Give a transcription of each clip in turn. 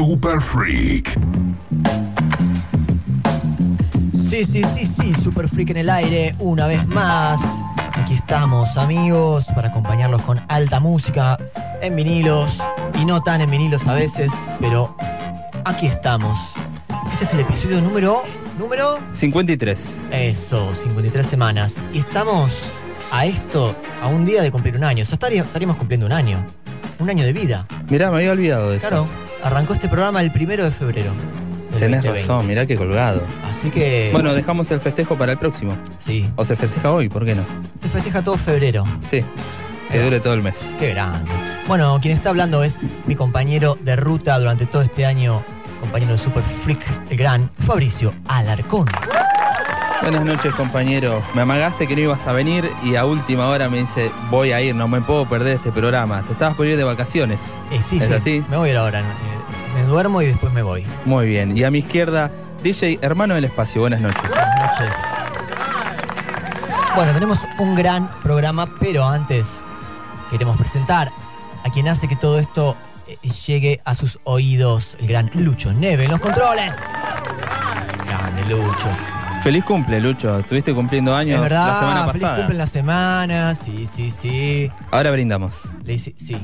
Super Freak. Sí, sí, sí, sí, Super Freak en el aire, una vez más. Aquí estamos, amigos, para acompañarlos con alta música en vinilos y no tan en vinilos a veces, pero aquí estamos. Este es el episodio número. número. 53. Eso, 53 semanas. Y estamos a esto, a un día de cumplir un año. O sea, estaría- estaríamos cumpliendo un año. Un año de vida. Mirá, me había olvidado de eso. Claro, arrancó este programa el primero de febrero. Tenés 2020. razón, mirá qué colgado. Así que. Bueno, dejamos el festejo para el próximo. Sí, O se festeja hoy, ¿por qué no? se festeja todo febrero. Sí, que dure todo el mes. Qué grande. Bueno, quien está hablando es mi compañero de ruta durante todo este año, compañero de Super Freak, el gran Fabricio Alarcón. Buenas noches, compañero. Me amagaste que no ibas a venir y a última hora me dice, voy a ir, no me puedo perder este programa. Te estabas por ir de vacaciones. Eh, sí, ¿Es sí, así? me voy a ir ahora. eh, me duermo y después me voy. Muy bien. Y a mi izquierda, DJ Hermano del Espacio. Buenas noches. Buenas noches. Bueno, tenemos un gran programa, pero antes queremos presentar a quien hace que todo esto eh, llegue a sus oídos, el gran Lucho Neve en los controles. Grande Lucho. Feliz cumple, Lucho. Estuviste cumpliendo años Es verdad, la semana feliz pasada. cumple en la semana, sí, sí, sí. Ahora brindamos. Le hice- sí.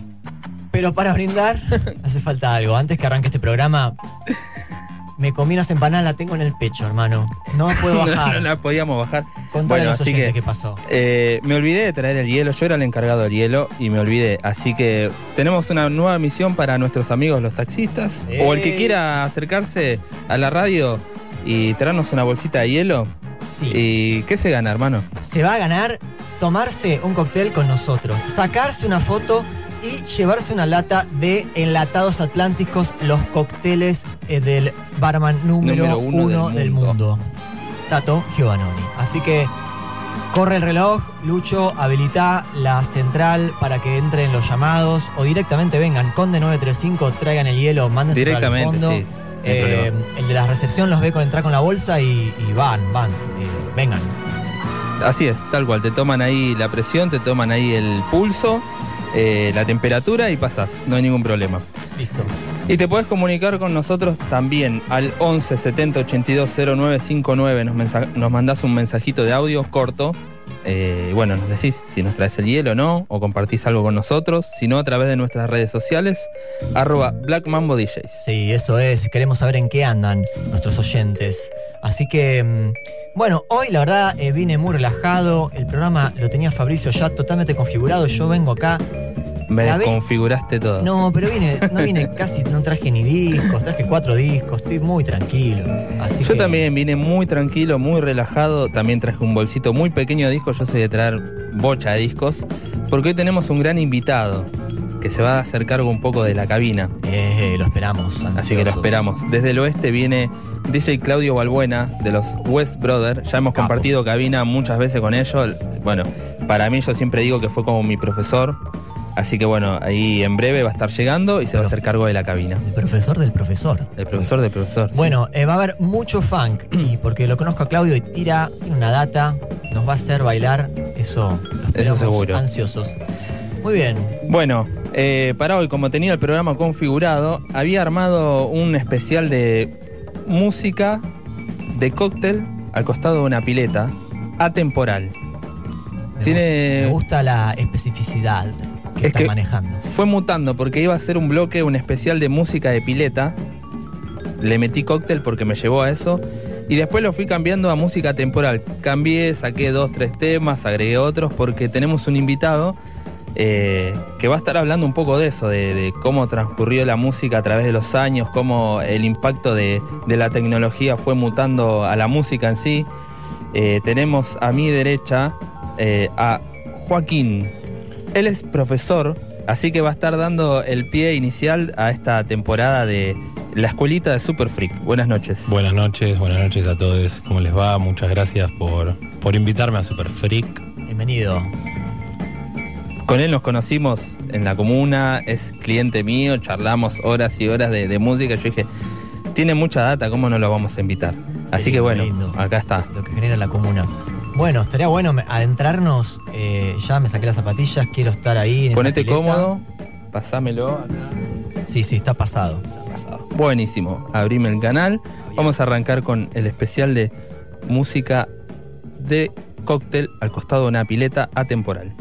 Pero para brindar hace falta algo. Antes que arranque este programa, me comí unas empanadas, la tengo en el pecho, hermano. No puedo bajar. no la podíamos bajar. Contale Bueno, a los así que- qué pasó. Eh, me olvidé de traer el hielo, yo era el encargado del hielo y me olvidé. Así que tenemos una nueva misión para nuestros amigos los taxistas o el que quiera acercarse a la radio y traernos una bolsita de hielo. Sí. ¿Y qué se gana, hermano? Se va a ganar tomarse un cóctel con nosotros, sacarse una foto y llevarse una lata de enlatados atlánticos, los cócteles eh, del barman número, Número uno uno, del del mundo. Tato Giovannoni. Así que corre el reloj, Lucho, habilita la central para que entren los llamados o directamente vengan. Conde 935, traigan el hielo, mándense al fondo. sí. Eh, el de la recepción los ve con entrar con la bolsa y, y van, van, eh, vengan. Así es, tal cual. Te toman ahí la presión, te toman ahí el pulso, eh, la temperatura y pasas. No hay ningún problema. Listo. Y te puedes comunicar con nosotros también al 11 70 82 0959. Nos, nos mandás un mensajito de audio corto. Eh, bueno, nos decís si nos traes el hielo o no, o compartís algo con nosotros. Si no, a través de nuestras redes sociales, arroba Black DJs. Sí, eso es. Queremos saber en qué andan nuestros oyentes. Así que, mm, bueno, hoy la verdad eh, vine muy relajado. El programa lo tenía Fabricio ya totalmente configurado. Yo vengo acá. Me desconfiguraste todo. No, pero vine, no vine casi, no traje ni discos, traje cuatro discos. Estoy muy tranquilo. Así Yo que- también vine muy tranquilo, muy relajado. También traje un bolsito muy pequeño de discos. Yo soy de traer bocha de discos. Porque hoy tenemos un gran invitado que se va a hacer cargo un poco de la cabina. Eh, lo esperamos. Así que lo esperamos. Desde el oeste viene DJ Claudio Balbuena de los West Brothers. Ya hemos Capo. compartido cabina muchas veces con ellos. Bueno, para mí yo siempre digo que fue como mi profesor. Así que bueno, ahí en breve va a estar llegando y se va a hacer cargo de la cabina. El profesor del profesor. El profesor del profesor. Bueno, eh, va a haber mucho funk y porque lo conozco a Claudio y tira, tiene una data, nos va a hacer bailar, eso, esperamos seguro. ansiosos. Muy bien, Bueno, eh, para hoy, como tenía el programa configurado, había armado un especial de música de cóctel al costado de una pileta, atemporal. me, Tiene- me gusta la especificidad que Es están que- manejando. Fue mutando porque iba a ser un bloque, un especial de música de pileta. Le metí cóctel porque me llevó a eso. Y después lo fui cambiando a música temporal. Cambié, saqué dos, tres temas, agregué otros porque tenemos un invitado eh, que va a estar hablando un poco de eso, de, de cómo transcurrió la música a través de los años, cómo el impacto de, de la tecnología fue mutando a la música en sí. Eh, tenemos a mi derecha eh, a Joaquín. Él es profesor, así que va a estar dando el pie inicial a esta temporada de la escuelita de Super Freak. Buenas noches. Buenas noches, buenas noches a todos. ¿Cómo les va? Muchas gracias por, por invitarme a Super Freak. Bienvenido. Con él nos conocimos en la comuna, es cliente mío, charlamos horas y horas de, de música. Yo dije, tiene mucha data, ¿cómo no lo vamos a invitar? Así que bueno, lindo. acá está. Lo que genera la comuna. Bueno, estaría bueno adentrarnos. eh, ya me saqué las zapatillas, quiero estar ahí. En Ponete cómodo, pasámelo. Sí, sí, está pasado. pasado. Buenísimo, abrime el canal. Vamos a arrancar con el especial de música de cóctel al costado de una pileta atemporal.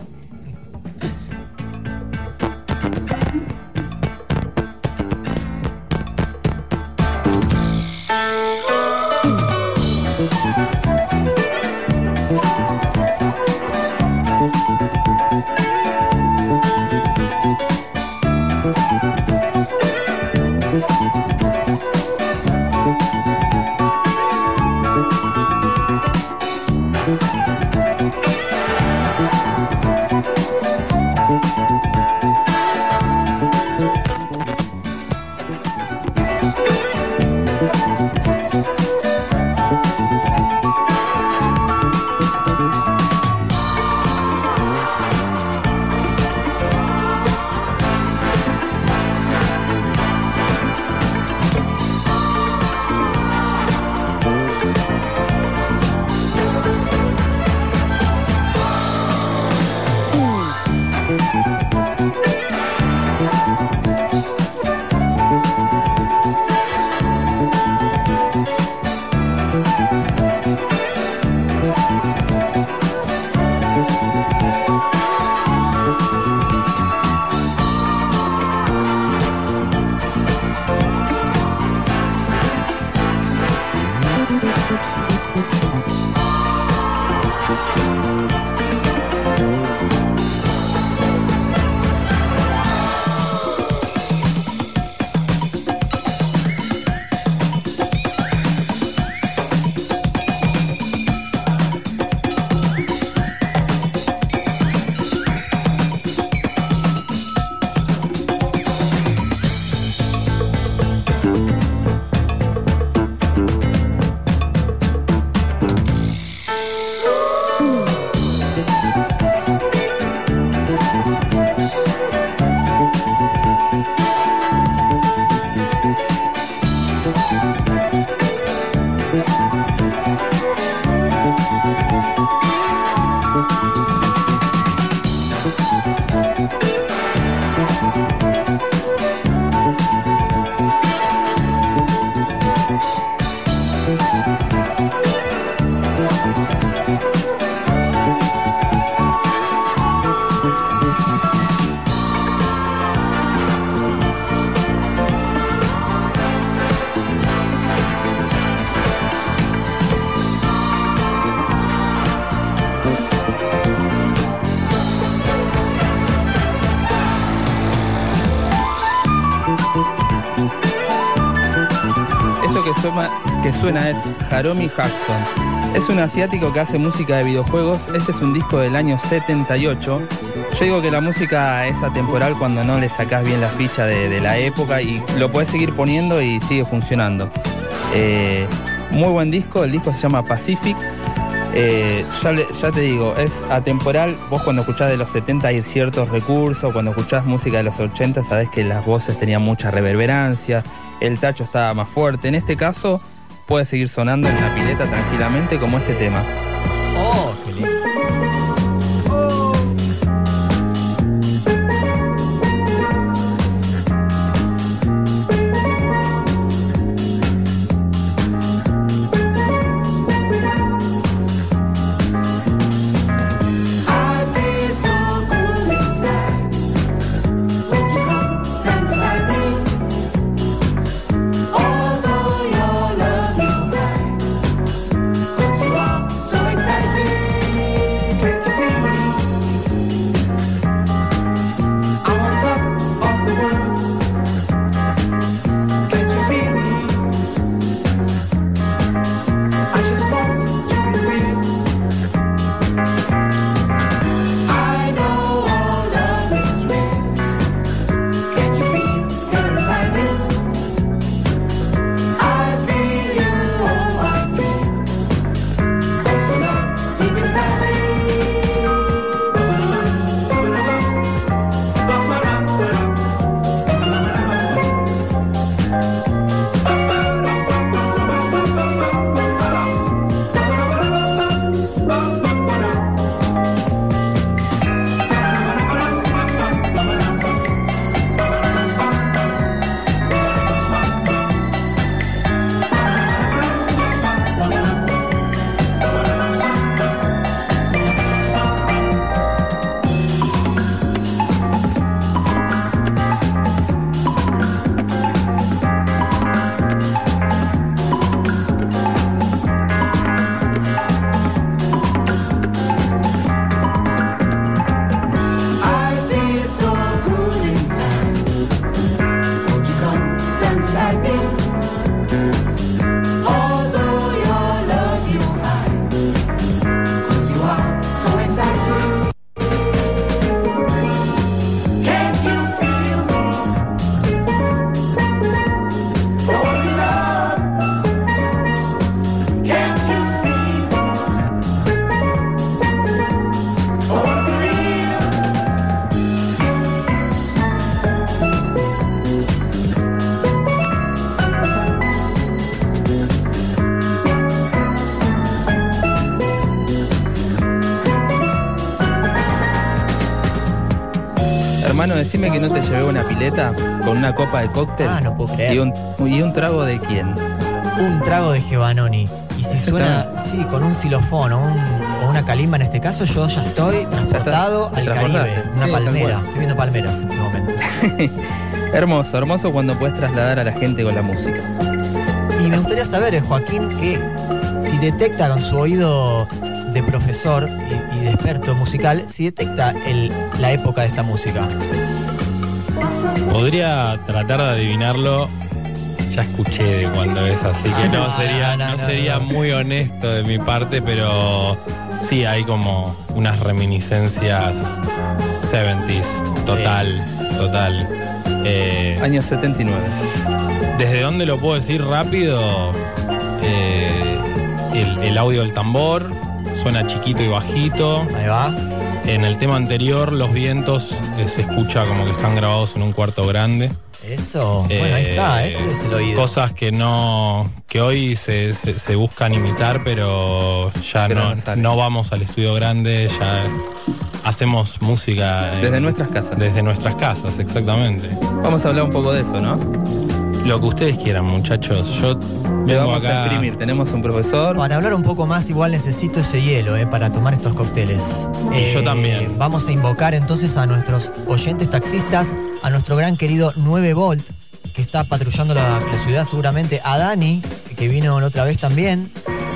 Suena es Haromi Jackson. Es un asiático que hace música de videojuegos. Este es un disco del año 78. Yo digo que la música es atemporal cuando no le sacás bien la ficha de, la época y lo podés seguir poniendo y sigue funcionando. Eh, muy buen disco, el disco se llama Pacific. Eh, ya te digo, es atemporal. Vos cuando escuchás de los 70 hay ciertos recursos, cuando escuchás música de los 80 sabés que las voces tenían mucha reverberancia, el tacho estaba más fuerte. En este caso puede seguir sonando en la pileta tranquilamente como este tema. Oh, llevé una pileta con una copa de cóctel. Ah, no puedo creer. Y un, y un trago de quién. Un trago de Gebanoni. Y si suena, sí, con un xilofón o, un- o una calimba en este caso, yo ya estoy transportado al. Caribe. Una Sí, palmera. Estoy viendo palmeras en este momento. Hermoso, hermoso cuando puedes trasladar a la gente con la música. Y me gustaría saber, eh, Joaquín, que si detecta con su oído de profesor y, y de experto musical, si detecta el- la época de esta música. Podría tratar de adivinarlo. Ya escuché de cuando es así que Ah, no, no, sería, no, no, no, sería no. muy honesto de mi parte, pero sí hay como unas reminiscencias 70s, total, total. Eh, Año 79. ¿Desde dónde lo puedo decir rápido? Eh, el, el audio del tambor suena chiquito y bajito. Ahí va. En el tema anterior, los vientos eh, se escucha como que están grabados en un cuarto grande. Eso. bueno, ahí Eh, está. Ese es el oído. Cosas que no. que hoy se, se- se buscan imitar, pero ya Pero no, no vamos al estudio grande, ya hacemos música. en- Desde nuestras casas. Desde nuestras casas, exactamente. Vamos a hablar un poco de eso, ¿no? Lo que ustedes quieran, muchachos. Yo Le vamos acá. a exprimir. Tenemos un profesor. Para hablar un poco más, igual necesito ese hielo eh, para tomar estos cócteles. Eh, Y yo también. Vamos a invocar entonces a nuestros oyentes taxistas, a nuestro gran querido 9 Volt, que está patrullando la, la ciudad seguramente, a Dani, que vino la otra vez también,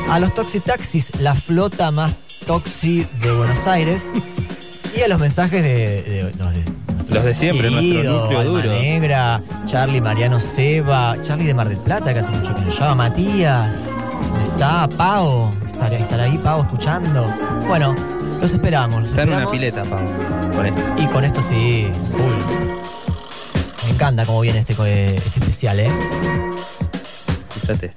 a los Toxi Taxis, la flota más toxi de Buenos Aires, y a los mensajes de, Los de siempre, nuestro núcleo Alma duro. Negra, Charlie, Mariano Seba, Charlie de Mar del Plata, que hace mucho que nos llama, Matías, ¿dónde está? Pau, estará, estará ahí Pau escuchando. Bueno, los esperamos. los Está en una pileta, Pau. Con esto. Y con esto sí. Me encanta cómo viene este, co- este especial, ¿eh? Escuchate.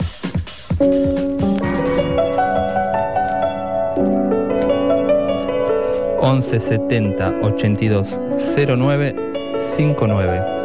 1170 8209 59.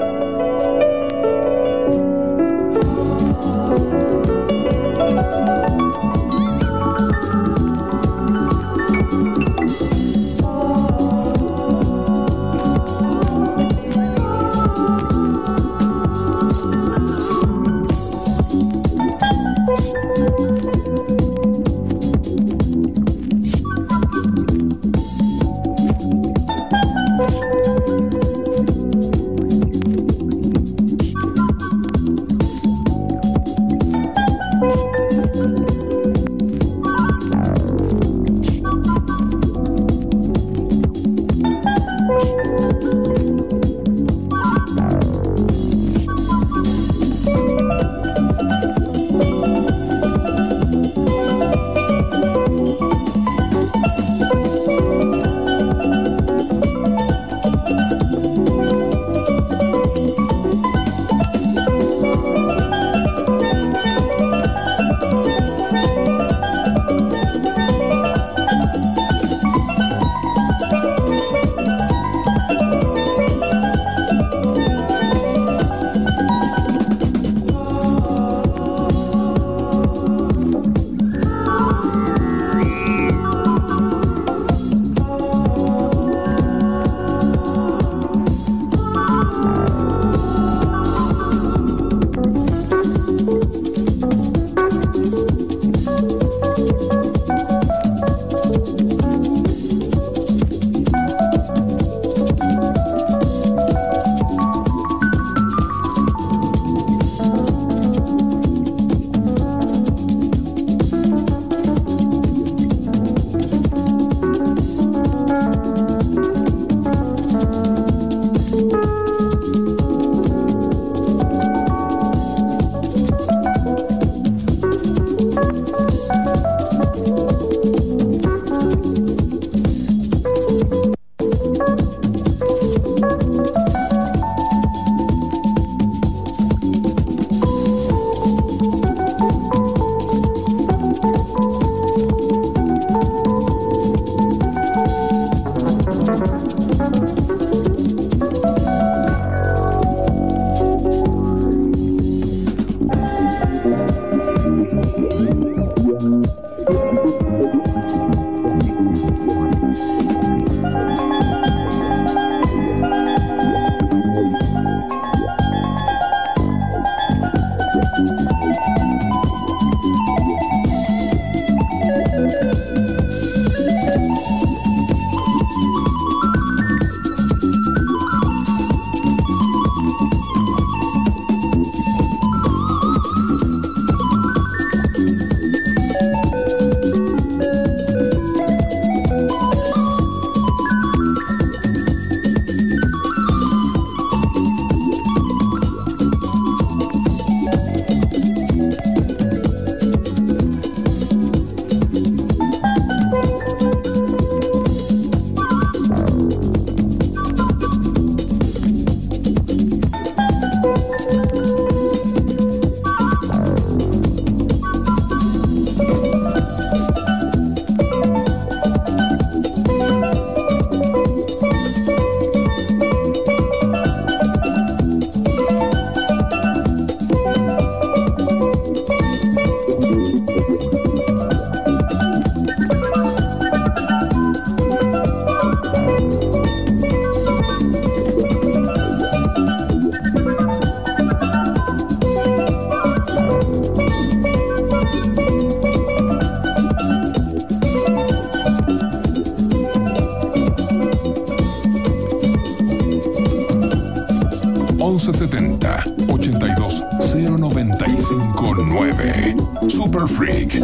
82095 Super Freak.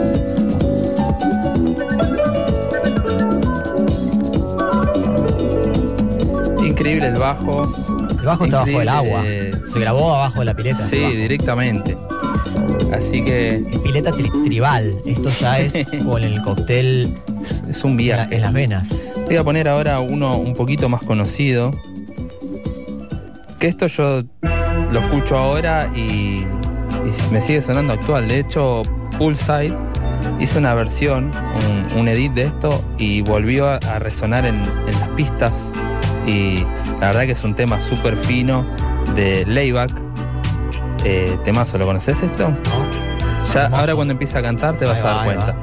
Increíble el bajo. El bajo está bajo el agua. Se grabó abajo de la pileta. Sí, directamente. Así que Es pileta tri- tribal. Esto ya es con el cóctel es, un en, la- viaje. en las venas. Voy a poner ahora uno un poquito más conocido. Que esto yo lo escucho ahora y, y me sigue sonando actual. De hecho, Poolside hizo una versión, un, un edit de esto y volvió a, a resonar en, en las pistas. Y la verdad que es un tema súper fino de Layback. Eh, temazo, ¿lo conoces esto? ¿no? Ya, ahora cuando empieza a cantar te vas a dar cuenta.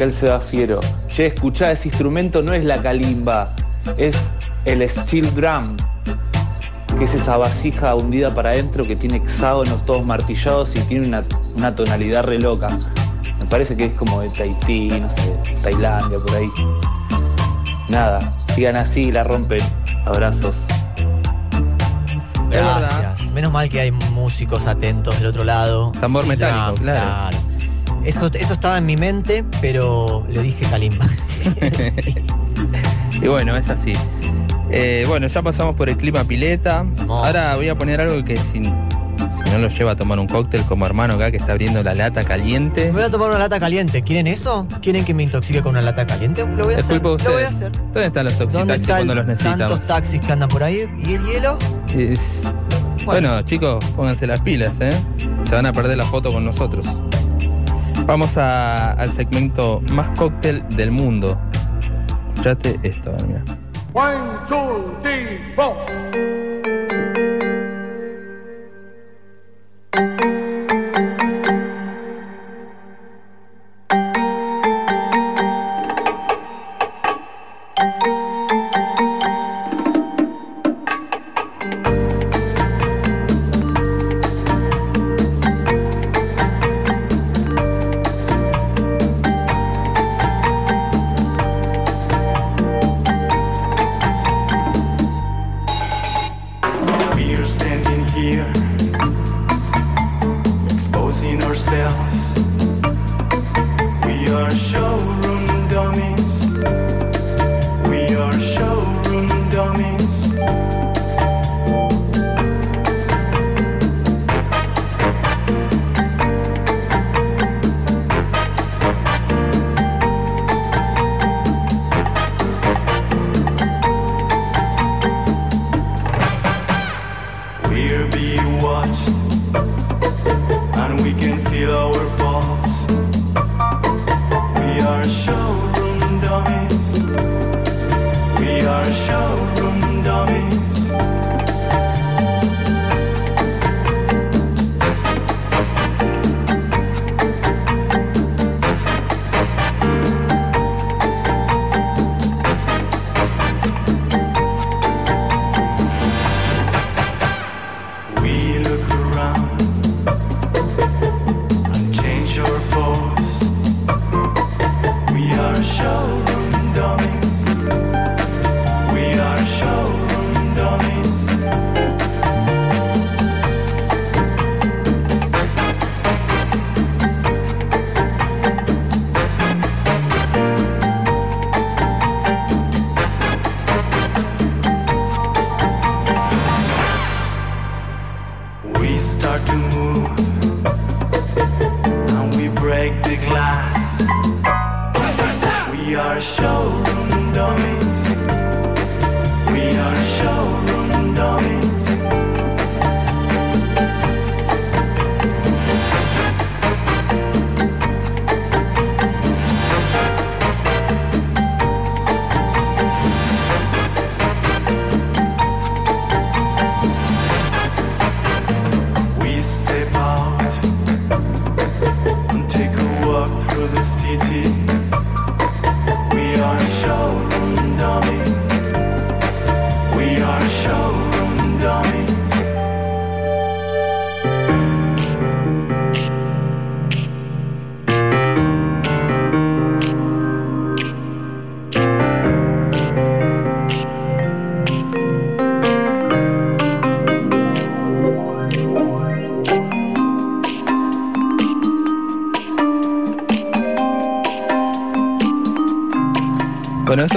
Acá el Seba Fiero. Che, escuchá, ese instrumento no es la calimba, es el steel drum, que es esa vasija hundida para adentro que tiene hexágonos todos martillados y tiene una, una tonalidad re loca. Me parece que es como de Tahití, no sé, Tailandia, por ahí. Nada, sigan así, la rompen. Abrazos. Gracias. Menos mal que hay músicos atentos del otro lado. Tambor Steel metálico, drum, claro. Eso, eso estaba en mi mente, pero le dije Kalimba. Y bueno, es así. Eh, bueno, ya pasamos por el clima pileta. Ahora voy a poner algo que si, si no lo lleva a tomar un cóctel como hermano acá que está abriendo la lata caliente. Me voy a tomar una lata caliente. ¿Quieren eso? ¿Quieren que me intoxique con una lata caliente? Lo voy a hacer. Lo voy a hacer. ¿Dónde están los ¿Dónde toxitaxis están cuando los necesitamos? tantos taxis que andan por ahí? ¿Y el hielo? Es- Bueno, chicos, pónganse las pilas, ¿eh? Se van a perder la foto con nosotros. Vamos al segmento más cóctel del mundo. Escuchate esto, mira. One, two, three, four.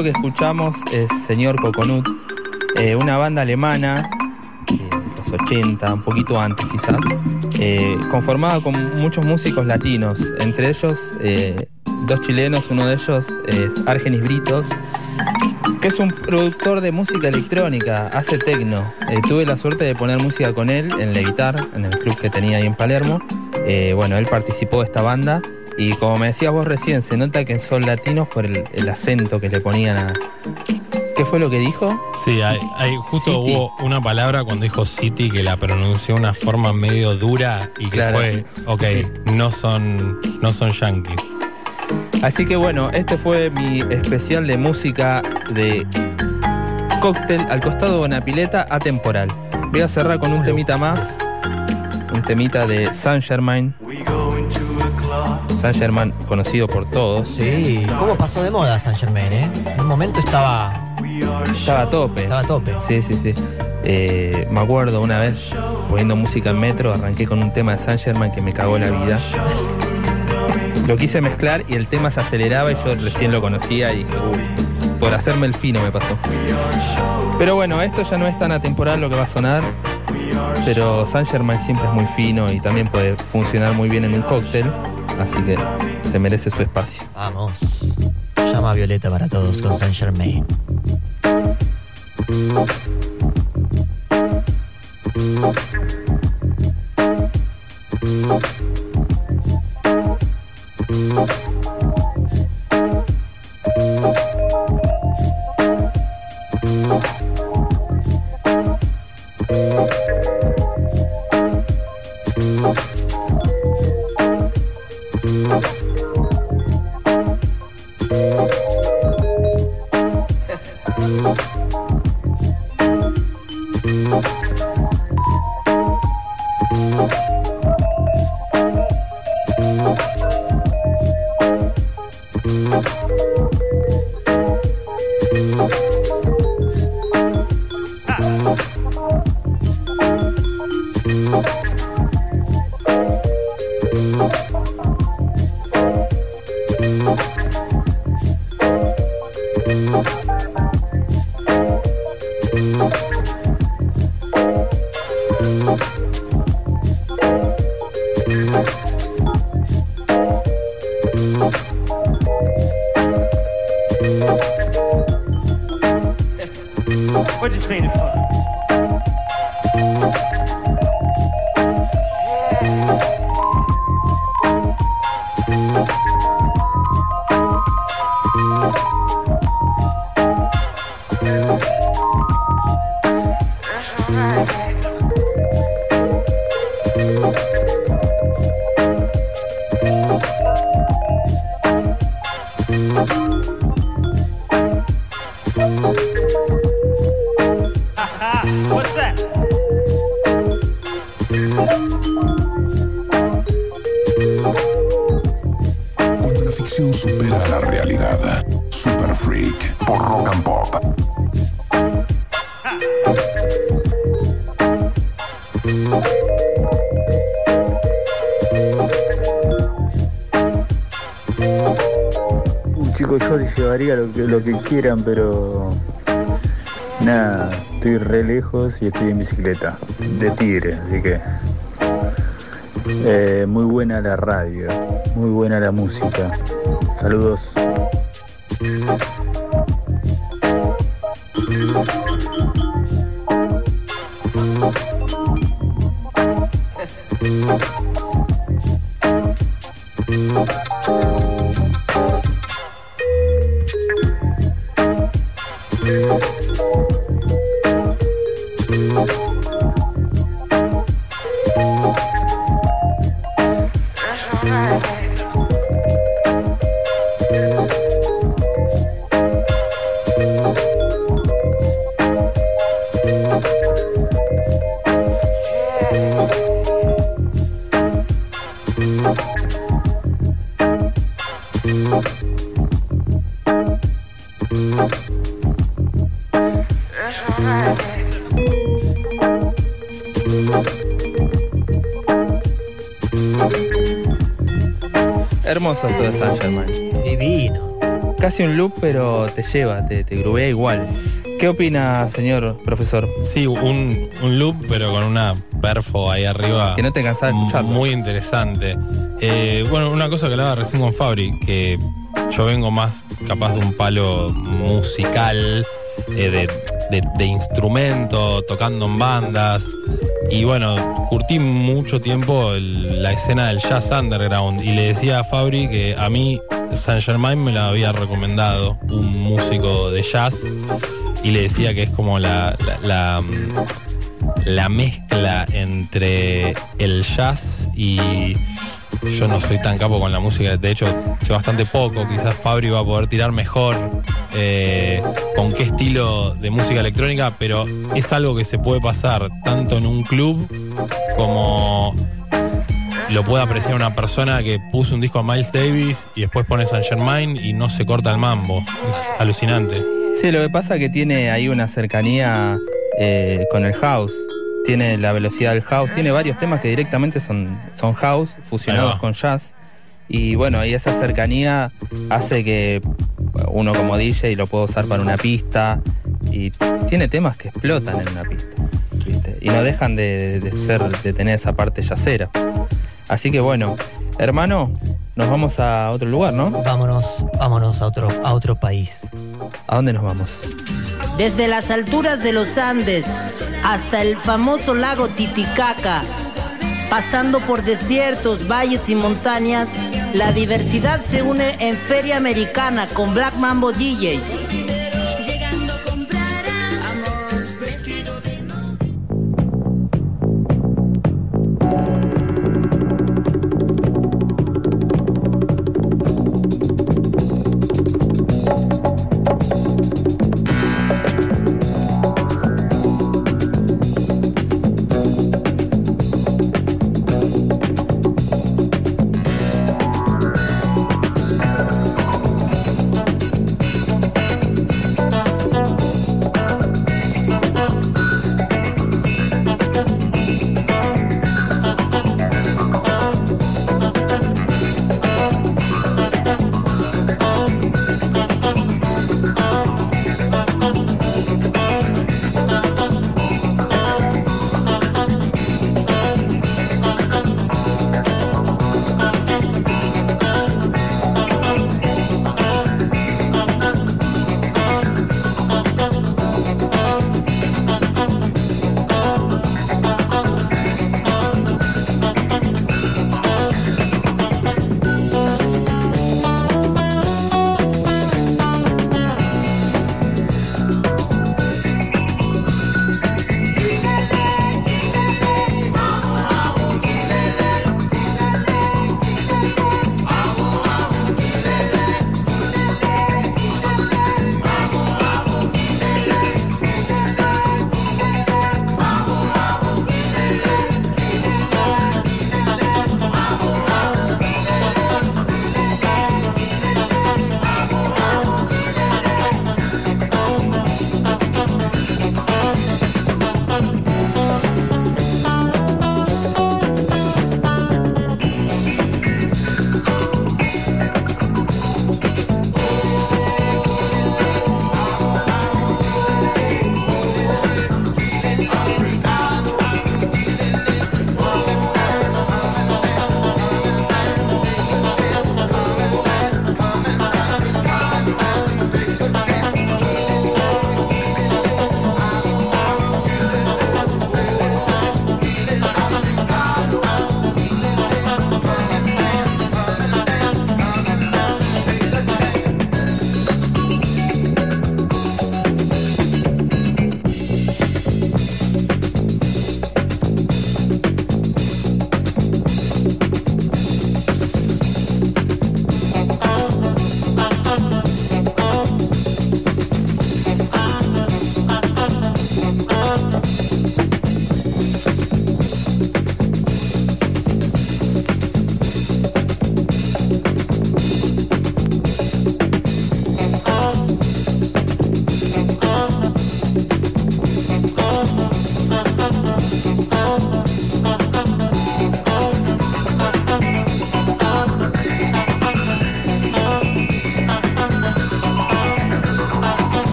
Esto que escuchamos es Señor Coconut, eh, una banda alemana, de los 80, un poquito antes quizás, eh, conformada con muchos músicos latinos, entre ellos eh, dos chilenos, uno de ellos es Argenis Britos, que es un productor de música electrónica, hace tecno. Eh, tuve la suerte de poner música con él en Levitar, en el club que tenía ahí en Palermo. Eh, bueno, él participó de esta banda y como me decías vos recién, se nota que son latinos por el, el acento que le ponían a... ¿Qué fue lo que dijo? Sí, hay, hay- justo City. hubo una palabra cuando dijo City que la pronunció de una forma medio dura y que Claro. fue, ok, no son, no son yankees. Así que bueno, este fue mi especial de música de cóctel al costado de una pileta atemporal. Voy a cerrar con un temita más, un temita de Saint Germain. Saint Germain conocido por todos. Sí, ¿cómo pasó de moda San Germain, eh? En un momento estaba, Estaba a tope. estaba a tope. Sí, sí, sí. Eh, me acuerdo una vez poniendo música en metro, arranqué con un tema de Saint Germain que me cagó la vida. lo quise mezclar y el tema se aceleraba y yo recién lo conocía y uy, por hacerme el fino me pasó. Pero bueno, esto ya no es tan atemporal lo que va a sonar, pero Saint Germain siempre es muy fino y también puede funcionar muy bien en un cóctel, así que se merece su espacio. Vamos. Llama a Violeta para todos con Saint Germain. Quieran, pero nada, estoy re lejos y estoy en bicicleta, de tigre, así que eh, muy buena la radio, muy buena la música. Saludos. Te te, te grubea igual. ¿Qué opina, señor profesor? Sí, un, un loop, pero con una perfo ahí arriba. Que no te cansás de escucharlo. Muy interesante. Eh, bueno, una cosa que hablaba recién con Fabri, que yo vengo más capaz de un palo musical, eh, de, de- de instrumento, tocando en bandas. Y bueno, curtí mucho tiempo el- la escena del jazz underground. Y le decía a Fabri que a mí Saint Germain me la había recomendado un músico de jazz. Y le decía que es como la, la- la, la mezcla entre el jazz y yo no soy tan capo con la música, de hecho sé bastante poco, quizás Fabri va a poder tirar mejor eh, con qué estilo de música electrónica, pero es algo que se puede pasar tanto en un club como lo puede apreciar una persona que puso un disco a Miles Davis y después pone Saint Germain y no se corta el mambo. Es alucinante. Sí, lo que pasa es que tiene ahí una cercanía eh, con el house. Tiene la velocidad del house. Tiene varios temas que directamente son, son house, fusionados con jazz. Y bueno, y esa cercanía hace que uno como DJ lo pueda usar para una pista y tiene temas que explotan en una pista. ¿viste? Y no dejan de, de ser, de tener esa parte yacera. Así que bueno, hermano, nos vamos a otro lugar, ¿no? Vámonos, vámonos a otro, a otro país. ¿A dónde nos vamos? Desde las alturas de los Andes hasta el famoso lago Titicaca, pasando por desiertos, valles y montañas, la diversidad se une en Feria Americana con Black Mambo DJs.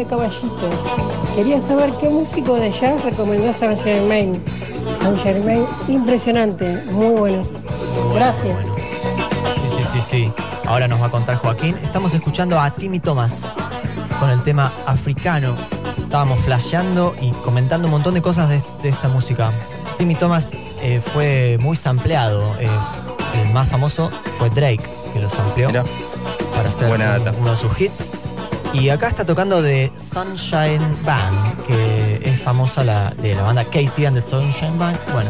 De Caballito. Quería saber qué músico de jazz recomendó Saint Germain. Saint Germain, impresionante, muy bueno. Gracias. Sí, sí, sí, sí. Ahora nos va a contar Joaquín. Estamos escuchando a Timmy Thomas con el tema africano. Estábamos flasheando y comentando un montón de cosas de, de esta música. Timmy Thomas eh, fue muy sampleado. eh, el más famoso fue Drake, que lo sampleó Mirá. para hacer un- uno de sus hits. Y acá está tocando de Sunshine Band, que es famosa la, de la banda Casey and the Sunshine Band. Bueno,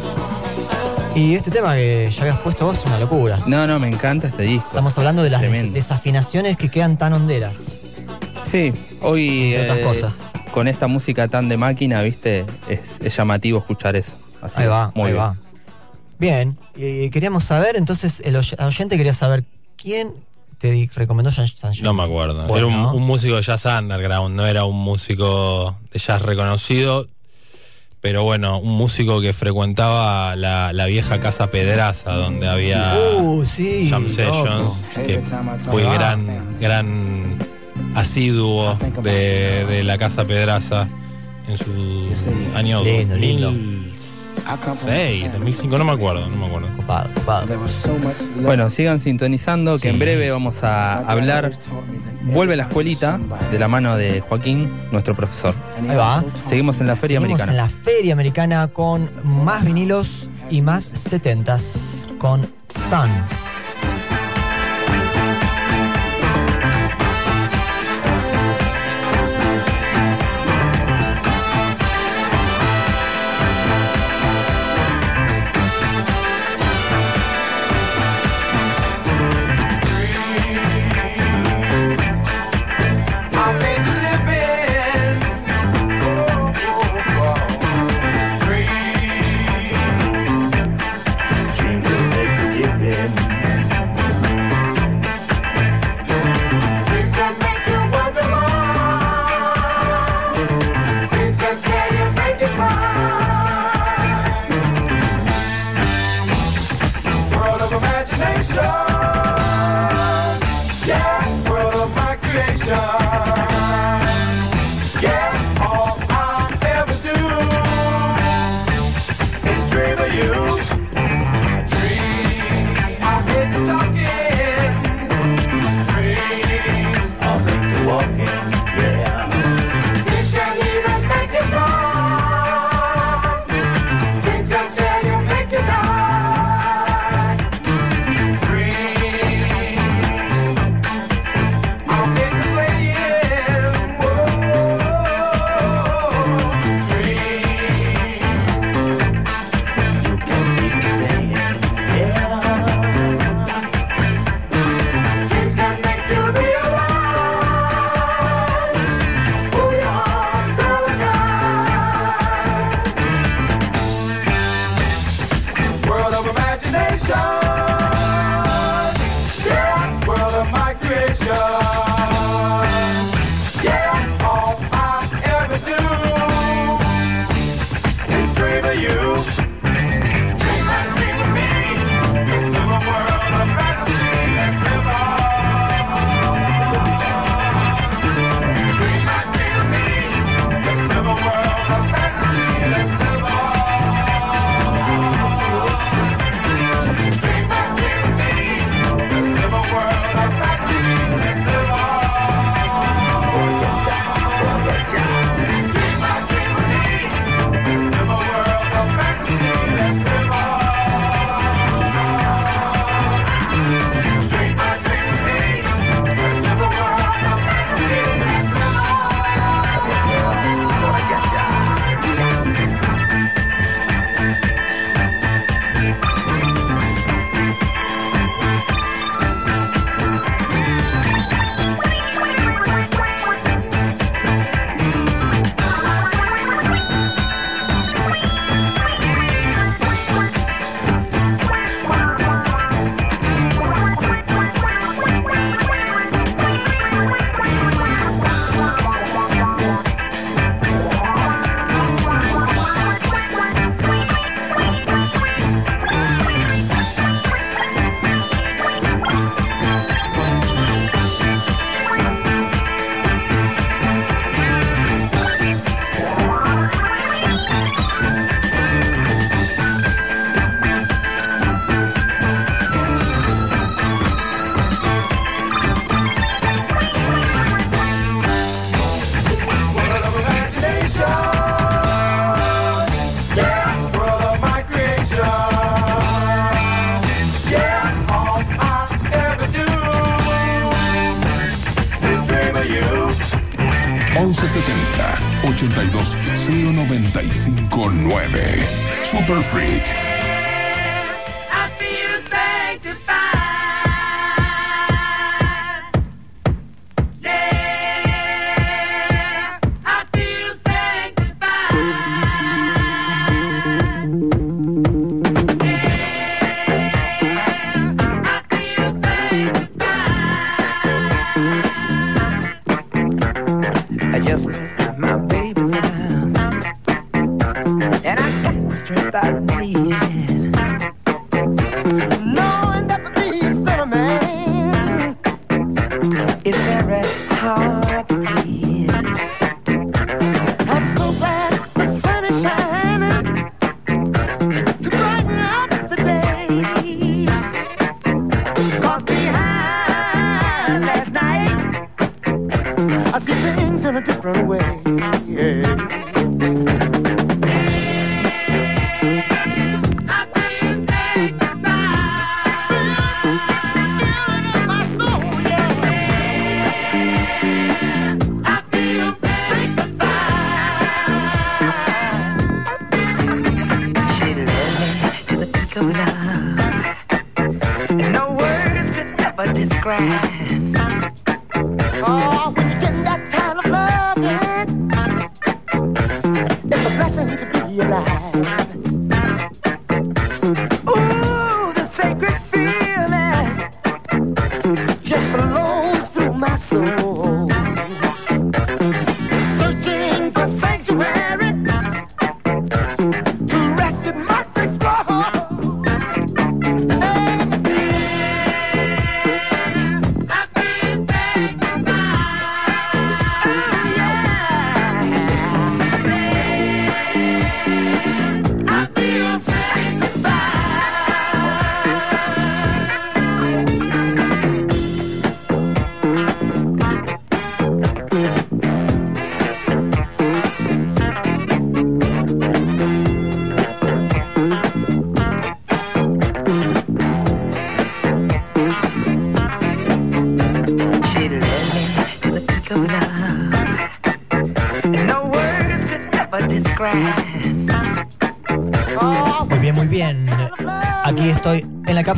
Y este tema que ya habías puesto vos es una locura. No, no, me encanta este disco. Estamos hablando de las des- desafinaciones que quedan tan honderas. Sí, hoy Entre otras eh, cosas. con esta música tan de máquina, viste, es, es llamativo escuchar eso. Así Ahí va, muy ahí bien. va. Bien, y queríamos saber, entonces el oy- oyente quería saber quién te recomendó San San No me acuerdo. Bueno. Era un, un músico de jazz underground, no era un músico de jazz reconocido. Pero bueno, un músico que frecuentaba la, la vieja casa Pedraza, donde había Uh, sí, Jam loco. Sessions, que fue gran, gran asiduo de, de la casa Pedraza en su año Lindo, lindo. 2006, 2005, no me acuerdo, no me acuerdo. Copado, copado. Bueno, sigan sintonizando, que en breve vamos a hablar. Vuelve la escuelita de la mano de Joaquín, nuestro profesor. Ahí va. Seguimos en la Feria Seguimos Americana. en la Feria Americana con más vinilos y más setentas con Sun. Freak. run away. Yeah.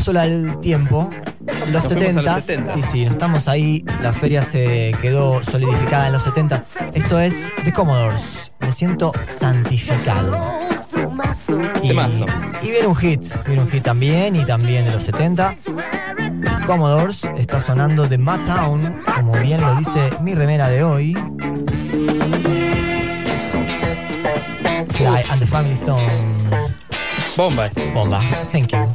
cápsula del tiempo, los 70, los 70. Sí, sí, estamos ahí. La feria se quedó solidificada en los 70. Esto es The Commodores. Me siento santificado. Y, y viene un hit, viene un hit también y también de los 70. Commodores está sonando de Town, como bien lo dice mi remera de hoy. Sly and the Family Stone. Bomba. Bomba, thank you.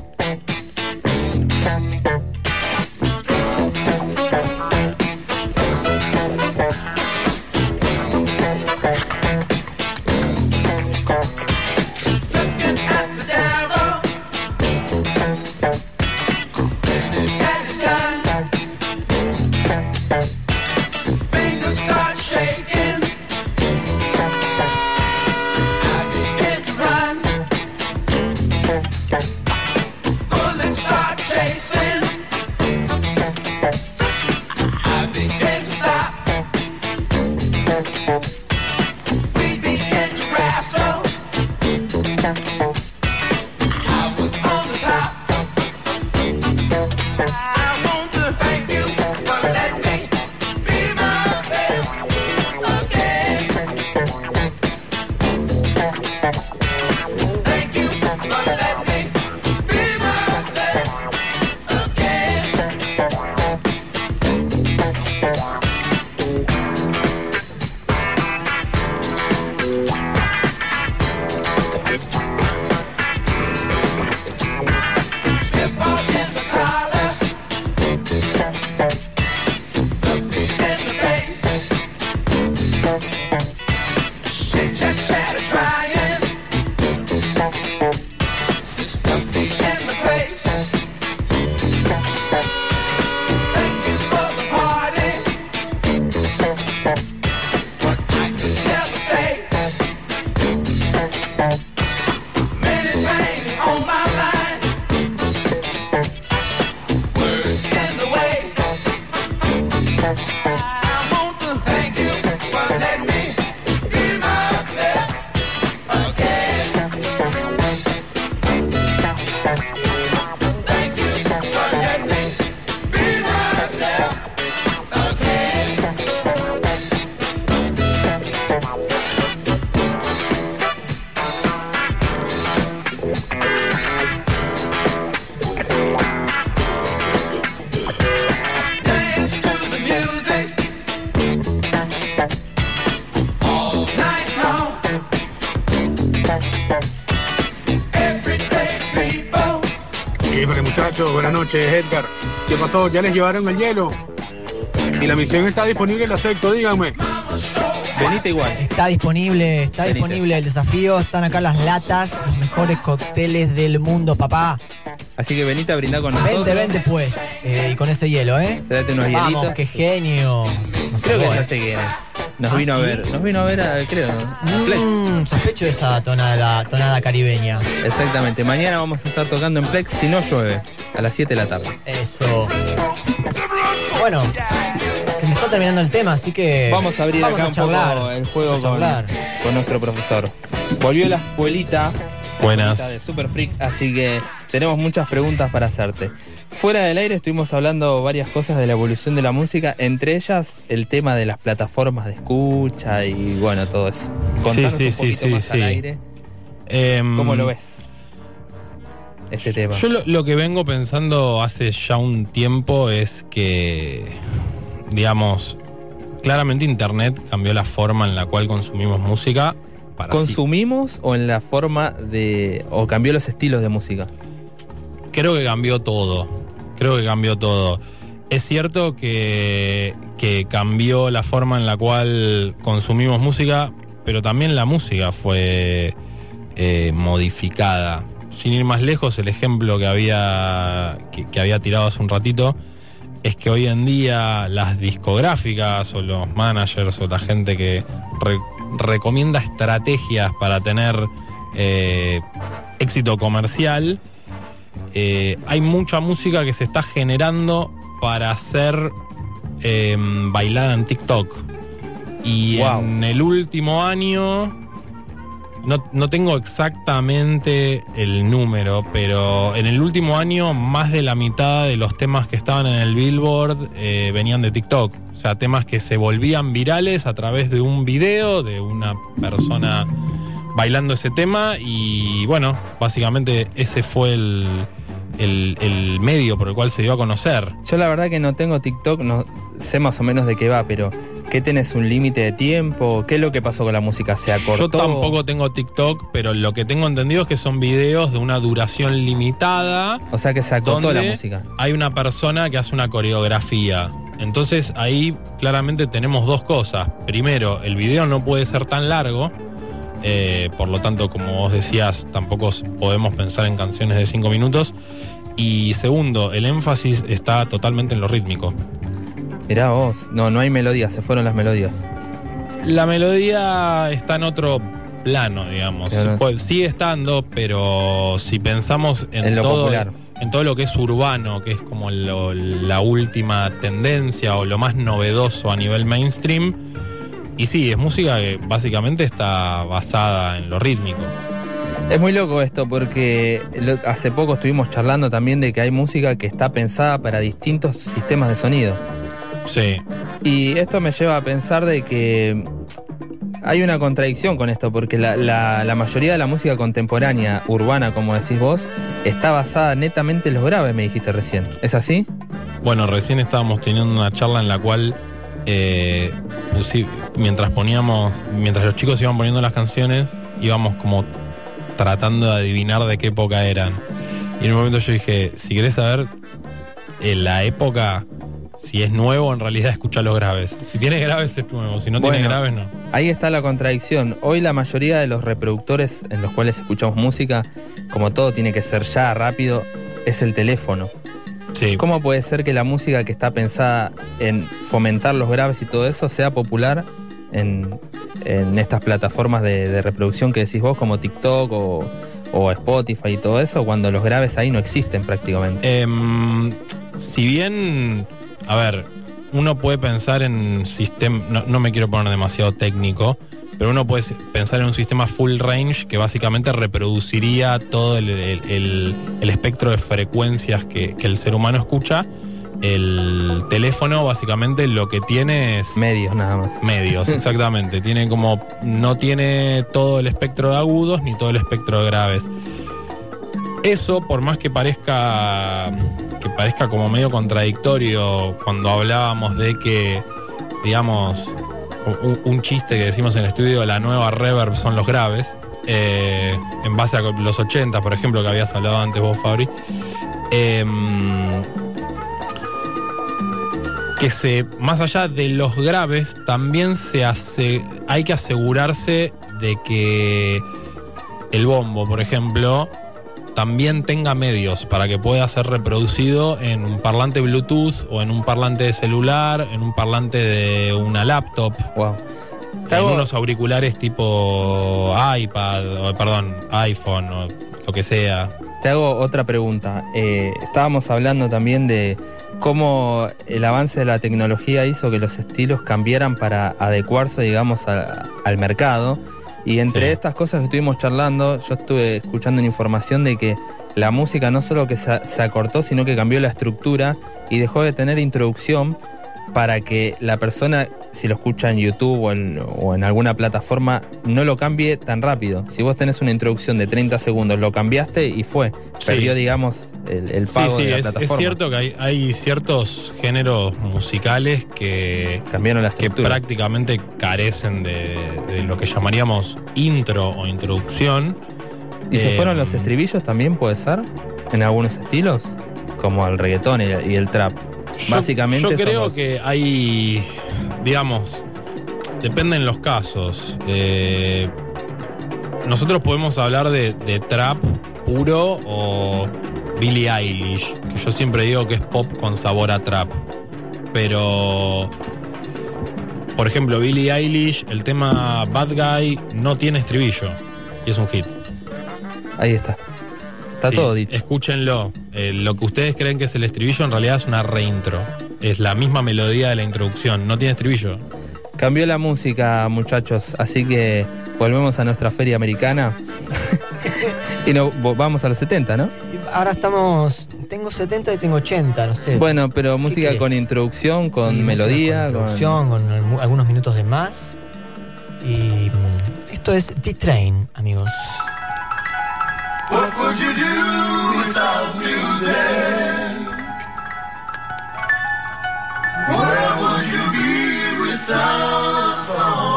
noches, Edgar. ¿Qué pasó? ¿Ya les llevaron el hielo? Si la misión está disponible, la acepto, díganme. Venite igual. Está disponible, está disponible el desafío. Están acá las latas, los mejores cócteles del mundo, papá. Así que venite a brindar con nosotros. Vente, vente pues. Eh, y con ese hielo, ¿eh? Date unos Vamos, hielitos. qué genio. Nos creo que ya sé quién. Nos vino ¿Ah, a ver, nos vino a ver, a, creo. Mm, sospecho esa tonada, tonada caribeña. Exactamente. Mañana vamos a estar tocando en Plex si no llueve. A las 7 de la tarde. Eso. Bueno, se me está terminando el tema, así que. Vamos a abrir vamos acá a un charlar. poco el juego con, nuestro profesor. Volvió la escuelita. Buenas. escuelita de Super Freak, así que tenemos muchas preguntas para hacerte. Fuera del aire estuvimos hablando varias cosas de la evolución de la música, entre ellas el tema de las plataformas de escucha y bueno, todo eso. Contanos sí, un sí, poquito sí, más al sí. aire. Em, ¿Cómo lo ves? Este tema. Yo lo, lo que vengo pensando hace ya un tiempo es que, digamos, claramente Internet cambió la forma en la cual consumimos música. Para sí- ¿Consumimos o en la forma de. o cambió los estilos de música? Creo que cambió todo. Creo que cambió todo. Es cierto que, que cambió la forma en la cual consumimos música, pero también la música fue eh, modificada. Sin ir más lejos, el ejemplo que había, que, que había tirado hace un ratito es que hoy en día las discográficas o los managers o la gente que re- recomienda estrategias para tener eh, éxito comercial, eh, hay mucha música que se está generando para ser eh, bailada en TikTok. Y Wow. en el último año, no, no tengo exactamente el número, pero en el último año más de la mitad de los temas que estaban en el Billboard eh, venían de TikTok. O sea, temas que se volvían virales a través de un video de una persona bailando ese tema y bueno, básicamente ese fue el, el- el medio por el cual se dio a conocer. Yo la verdad que no tengo TikTok, no sé más o menos de qué va, pero ¿qué tenés un límite de tiempo? ¿Qué es lo que pasó con la música? ¿Se acortó? Yo tampoco tengo TikTok, pero lo que tengo entendido es que son videos de una duración limitada. O sea que se acortó la música. Hay una persona que hace una coreografía. Entonces ahí claramente tenemos dos cosas. Primero, el video no puede ser tan largo. eh, por lo tanto, como vos decías, tampoco podemos pensar en canciones de cinco minutos. Y segundo, el énfasis está totalmente en lo rítmico. Mirá vos, no, no hay melodías, se fueron las melodías. La melodía está en otro plano, digamos. Claro. Pues, sigue estando, pero si pensamos en, En lo todo, popular. en todo lo que es urbano, que es como lo- la última tendencia o lo más novedoso a nivel mainstream, y sí, es música que básicamente está basada en lo rítmico. Es muy loco esto porque lo- hace poco estuvimos charlando también de que hay música que está pensada para distintos sistemas de sonido. Sí. Y esto me lleva a pensar de que hay una contradicción con esto, porque la, la- la mayoría de la música contemporánea, urbana, como decís vos, está basada netamente en los graves, me dijiste recién. ¿Es así? Bueno, recién estábamos teniendo una charla en la cual eh, mientras poníamos, mientras los chicos iban poniendo las canciones, íbamos como tratando de adivinar de qué época eran. Y en un momento yo dije, si querés saber en la época, si es nuevo, en realidad escucha los graves. Si tiene graves es nuevo, si no tiene graves no. Ahí está la contradicción. Hoy la mayoría de los reproductores en los cuales escuchamos música, como todo tiene que ser ya rápido, es el teléfono. Sí. ¿Cómo puede ser que la música que está pensada en fomentar los graves y todo eso sea popular en, en estas plataformas de, de reproducción que decís vos, como TikTok o, o Spotify y todo eso, cuando los graves ahí no existen prácticamente? Em, si bien, a ver, uno puede pensar en sistema, no, no me quiero poner demasiado técnico, pero uno puede pensar en un sistema full range que básicamente reproduciría todo el, el- el- el espectro de frecuencias que, que el ser humano escucha. El teléfono básicamente lo que tiene es... Medios nada más. Medios, exactamente. tiene como... No tiene todo el espectro de agudos ni todo el espectro de graves. Eso, por más que parezca que parezca como medio contradictorio cuando hablábamos de que, digamos, un, chiste que decimos en el estudio, la nueva reverb son los graves, eh, en base a los 80, por ejemplo, que habías hablado antes vos, Fabri. Em, que se, más allá de los graves, también se hace, hay que asegurarse de que el bombo, por ejemplo, también tenga medios para que pueda ser reproducido en un parlante Bluetooth o en un parlante de celular, en un parlante de una laptop. En hago- unos auriculares tipo iPad, o, perdón, iPhone o lo que sea. Te hago otra pregunta. Eh, estábamos hablando también de cómo el avance de la tecnología hizo que los estilos cambiaran para adecuarse, digamos, a- al mercado. Y entre Sí. estas cosas que estuvimos charlando, yo estuve escuchando una información de que la música no solo que se, se acortó, sino que cambió la estructura y dejó de tener introducción para que la persona, si lo escucha en YouTube o en, o en alguna plataforma, no lo cambie tan rápido. Si vos tenés una introducción de 30 segundos, lo cambiaste y fue. Sí. Perdió, digamos, el, el pago sí, sí, de la es, plataforma. es cierto que hay, hay ciertos géneros musicales que cambiaron la que prácticamente carecen de, de lo que llamaríamos intro o introducción. ¿Y se Eh, fueron los estribillos también, puede ser? En algunos estilos, como el reggaetón y, y el trap. Yo- Básicamente Yo creo los- que hay, digamos, dependen los casos. Eh, nosotros podemos hablar de, de trap puro o Billie Eilish, que yo siempre digo que es pop con sabor a trap. Pero, por ejemplo, Billie Eilish, el tema Bad Guy no tiene estribillo y es un hit. Ahí está. Está Sí, todo dicho. Escúchenlo. Eh, lo que ustedes creen que es el estribillo en realidad es una reintro. Es la misma melodía de la introducción. No tiene estribillo. Cambió la música, muchachos, así que volvemos a nuestra feria americana. y no, vamos a los 70, ¿no? Ahora estamos. Tengo 70 y tengo 80, no sé. Bueno, pero música con introducción, con Sí, melodía, Con con, introducción, con algu- algunos minutos de más. Y mm, esto es T-Train, amigos. What would you do without music? Where would you be without a song?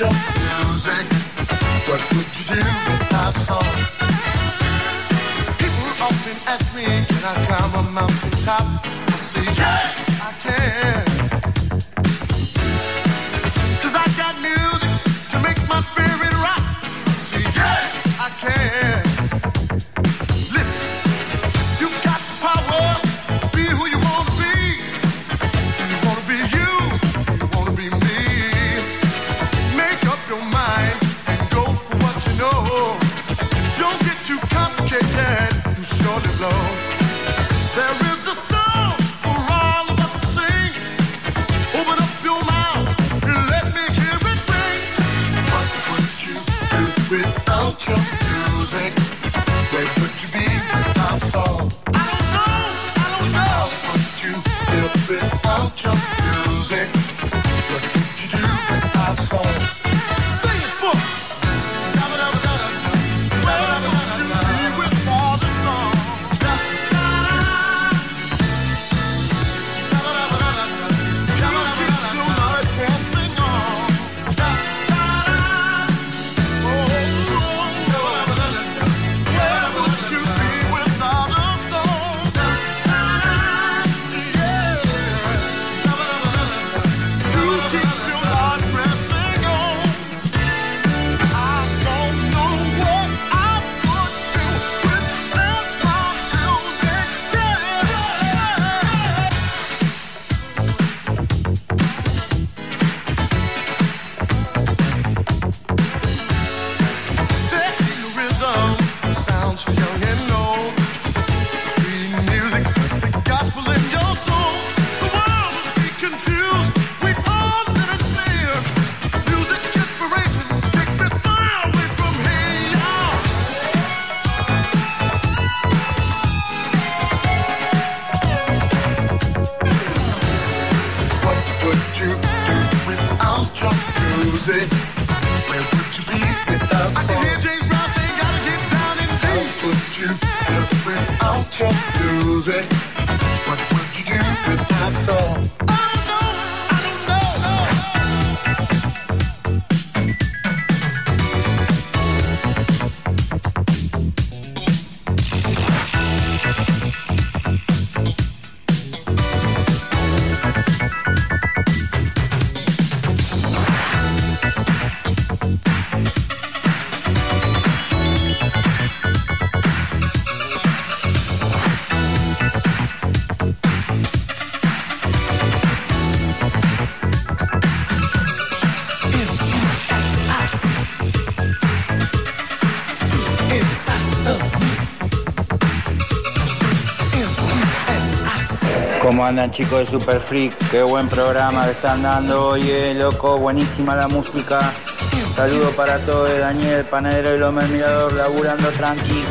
Your music? What would you do without song? People often ask me, can I climb a mountain top? I say, yes, I can. Andan chicos de Super Freak? Qué buen programa que están dando hoy, eh, loco. Buenísima la música. Saludo para todos Daniel, panadero del Hombre Mirador, laburando tranqui.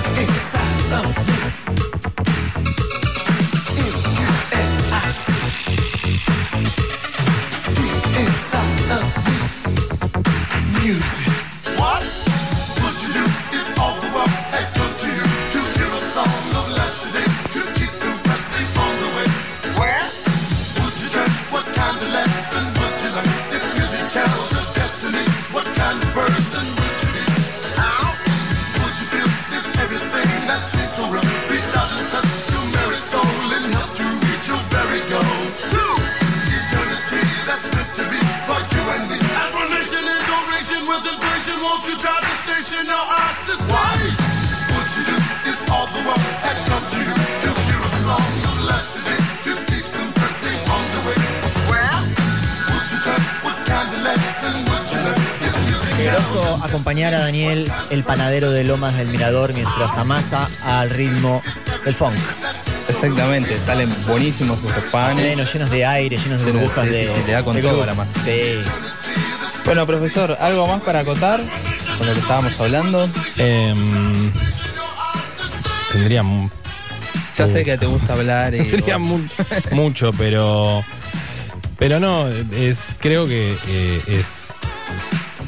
Lomas del Mirador, mientras amasa al ritmo del funk. Exactamente, salen buenísimos esos panes. Llenos de aire, llenos de burbujas sí, de. sí, le da con de todo la masa. Sí. Bueno, profesor, ¿algo más para acotar con lo que estábamos hablando? Em, tendría Ya sé que te gusta hablar y. Tendría mu- mucho, pero. Pero no, es, creo que eh, es,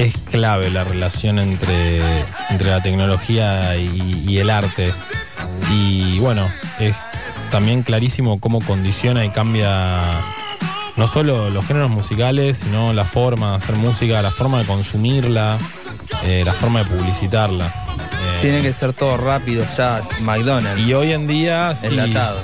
es clave la relación entre, entre la tecnología y, y el arte. Y bueno, es también clarísimo cómo condiciona y cambia no solo los géneros musicales, sino la forma de hacer música, la forma de consumirla, eh, la forma de publicitarla. Eh, Tiene que ser todo rápido ya, McDonald's. y hoy en día sí,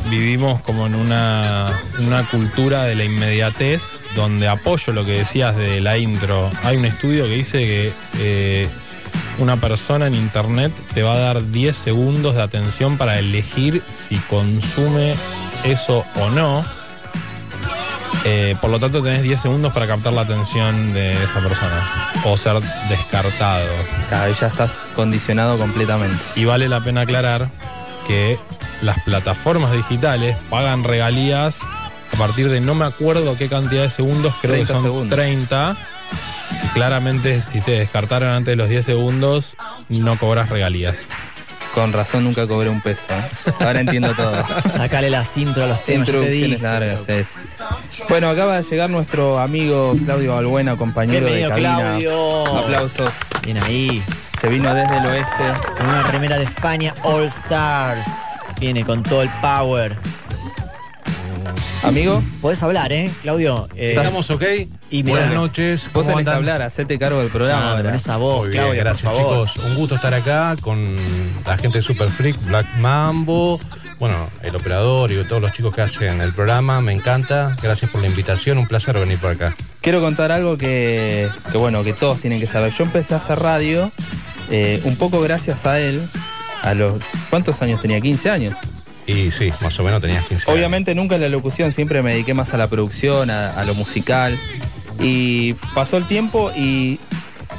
vivimos como en una, una cultura de la inmediatez, donde apoyo lo que decías de la intro. Hay un estudio que dice que eh, una persona en internet te va a dar 10 segundos de atención para elegir si consume eso o no. Eh, por lo tanto, tenés 10 segundos para captar la atención de esa persona o ser descartado. Cada vez ya estás condicionado completamente. Y vale la pena aclarar que las plataformas digitales pagan regalías partir de no me acuerdo qué cantidad de segundos, creo 30 que son segundos. 30. que claramente, si te descartaron antes de los 10 segundos, no cobras regalías. Con razón nunca cobré un peso. ¿eh? Ahora entiendo todo. Sacale las intro a los temas, te largas. Bueno, acaba de llegar nuestro amigo Claudio Balbuena, compañero Bienvenido, de cabina. Claudio. Aplausos. Bien ahí. Se vino desde el oeste. Con una remera de Fania All Stars. Viene con todo el power. Amigo, Podés hablar, ¿eh, Claudio? Eh, ¿Estamos ok? Y mirá, Buenas noches. vos ¿Cómo tenés que andan? hablar, hacete cargo del programa. ya, con esa voz, Muy bien, Claudio, gracias por favor. chicos. Un gusto estar acá con la gente de Super Freak, Black Mambo, bueno, el operador y todos los chicos que hacen el programa. Me encanta. Gracias por la invitación. Un placer venir por acá. Quiero contar algo que, que, bueno, que todos tienen que saber. Yo empecé a hacer radio eh, un poco gracias a él. A los ¿Cuántos años tenía? 15 años. Y sí, más o menos tenías 15 años. Obviamente nunca en la locución, siempre me dediqué más a la producción, a, a lo musical. Y pasó el tiempo y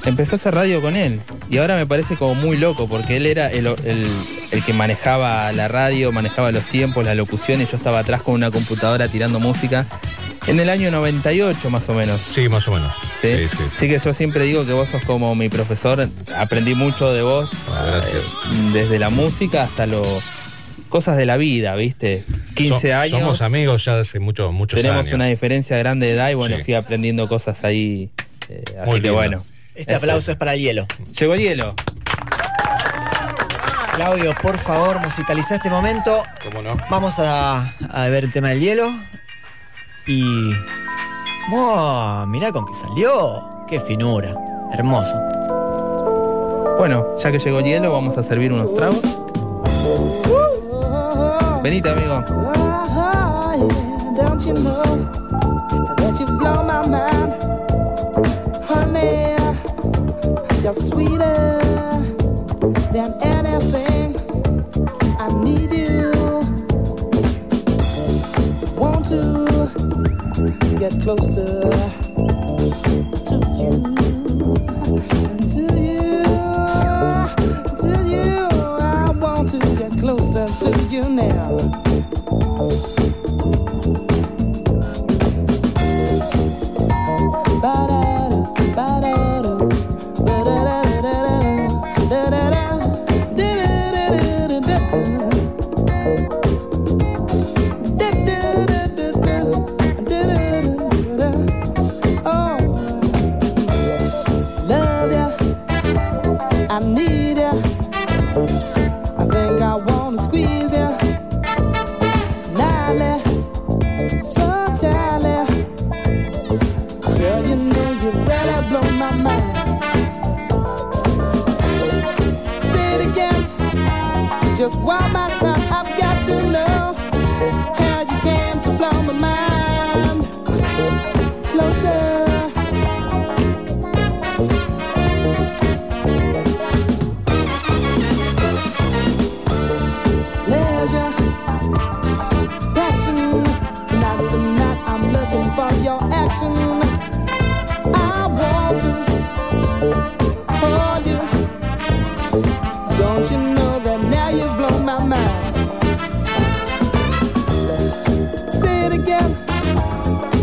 empecé a hacer radio con él. Y ahora me parece como muy loco, porque él era el, el- el que manejaba la radio, manejaba los tiempos, la locución, y yo estaba atrás con una computadora tirando música. En el año 98 más o menos. Sí, más o menos. ¿sí? Sí, sí. Así que yo siempre digo que vos sos como mi profesor. Aprendí mucho de vos, Ah, eh, desde la música hasta lo cosas de la vida, ¿viste? 15 So- años. Somos amigos ya hace mucho, muchos Tenemos años. una diferencia grande de edad y bueno, Sí. fui aprendiendo cosas ahí. eh, así Muy que lindo. bueno. Este Eso. aplauso es para el hielo. Llegó el hielo. Claudio, por favor, musicaliza este momento. ¿Cómo no? Vamos a, a ver el tema del hielo. Y. ¡Wow! Mirá con qué salió. ¡Qué finura! Hermoso. Bueno, ya que llegó el hielo, vamos a servir unos tragos. Want to get closer to you, to you, closer to you now.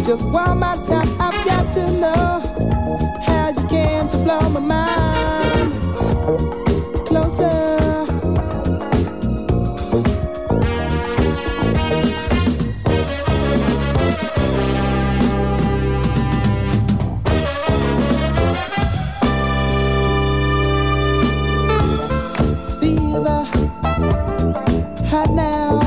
Just one more time. I've got to know how you came to blow my mind. Closer. fever hot now.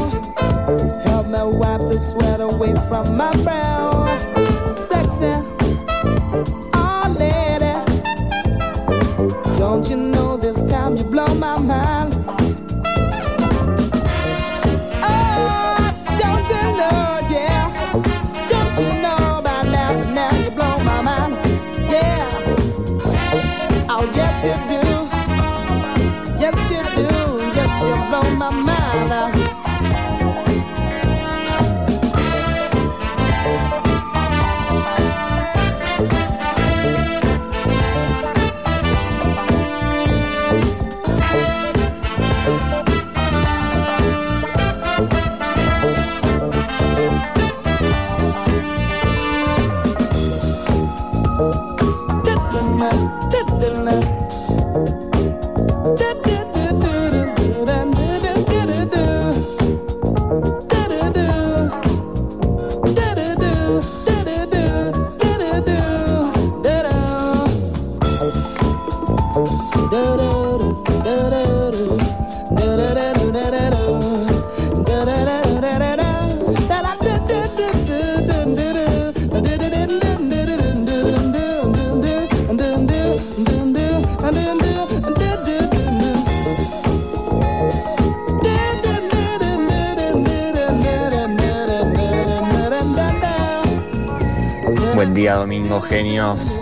Genios.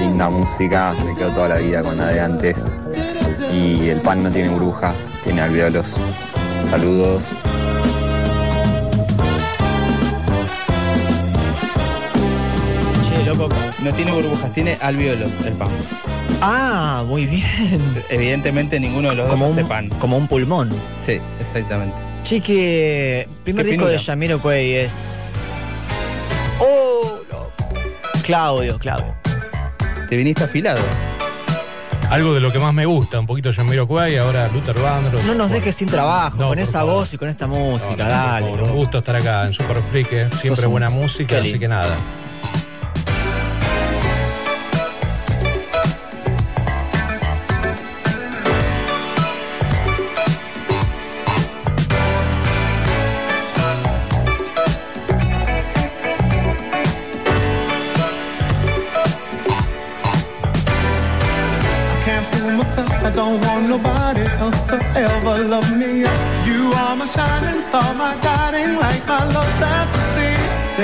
Linda música, me quedo toda la vida con la de antes. Y el pan no tiene burbujas, tiene alveolos. Saludos. Che, loco. No tiene burbujas, tiene alveolos el pan. Ah, muy bien. Evidentemente ninguno de los Como dos un, hace pan. como un pulmón. Sí, exactamente. Che, que. Primer Qué disco de finura. Jamiroquai es. Claudio, Claudio. Te viniste afilado. Algo de lo que más me gusta, un poquito Jamiroquai, ahora Luther Vandross. No nos dejes sin trabajo, No, con esa favor. voz y con esta música, no, no, dale. un gusto estar acá en Super Freak, eh, siempre un- buena música, Qué así que nada.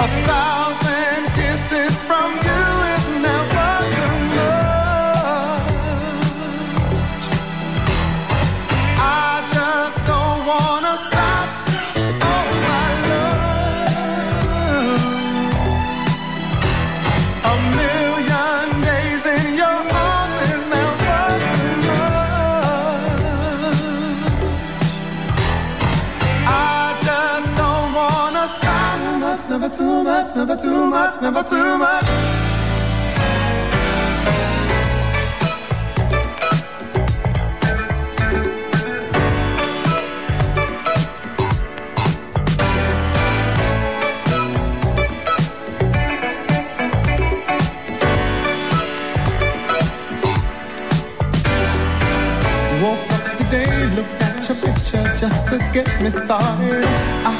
A thousand too much, never too much. Woke up today, looked at your picture just to get me started. I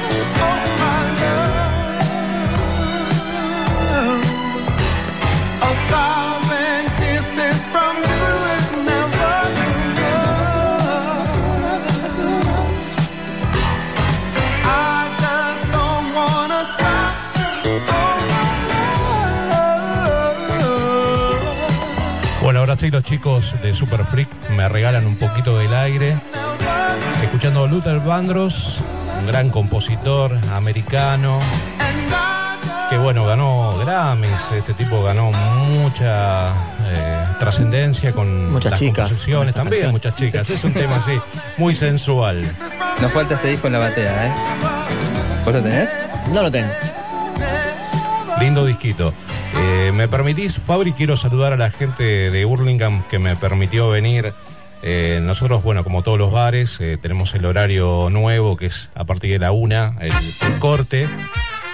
Sí los chicos de Super Freak me regalan un poquito del aire. Escuchando Luther Vandross, gran compositor americano. Que bueno, ganó Grammys, este tipo ganó mucha eh, trascendencia con Muchas las chicas composiciones con también, canción. muchas chicas. Es un tema así, muy sensual. Nos falta este disco en la batea, ¿eh? ¿Vos lo tenés? No lo tengo. Lindo disquito. Eh, ¿Me permitís, Fabri? Quiero saludar a la gente de Burlingame que me permitió venir. Eh, nosotros, bueno, como todos los bares, eh, tenemos el horario nuevo que es a partir de la una, el, el corte.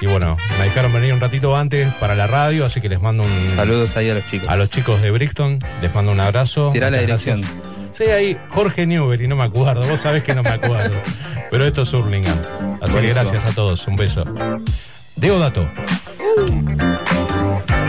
Y bueno, me dejaron venir un ratito antes para la radio, así que les mando un. Saludos ahí a los chicos. A los chicos de Brixton, les mando un abrazo. Tirá la dirección. gracias. Sí, ahí, Jorge Newbery, no me acuerdo, vos sabés que no me acuerdo. Pero esto es Hurlingham. Así que gracias a todos, un beso. Deodato. Brasil.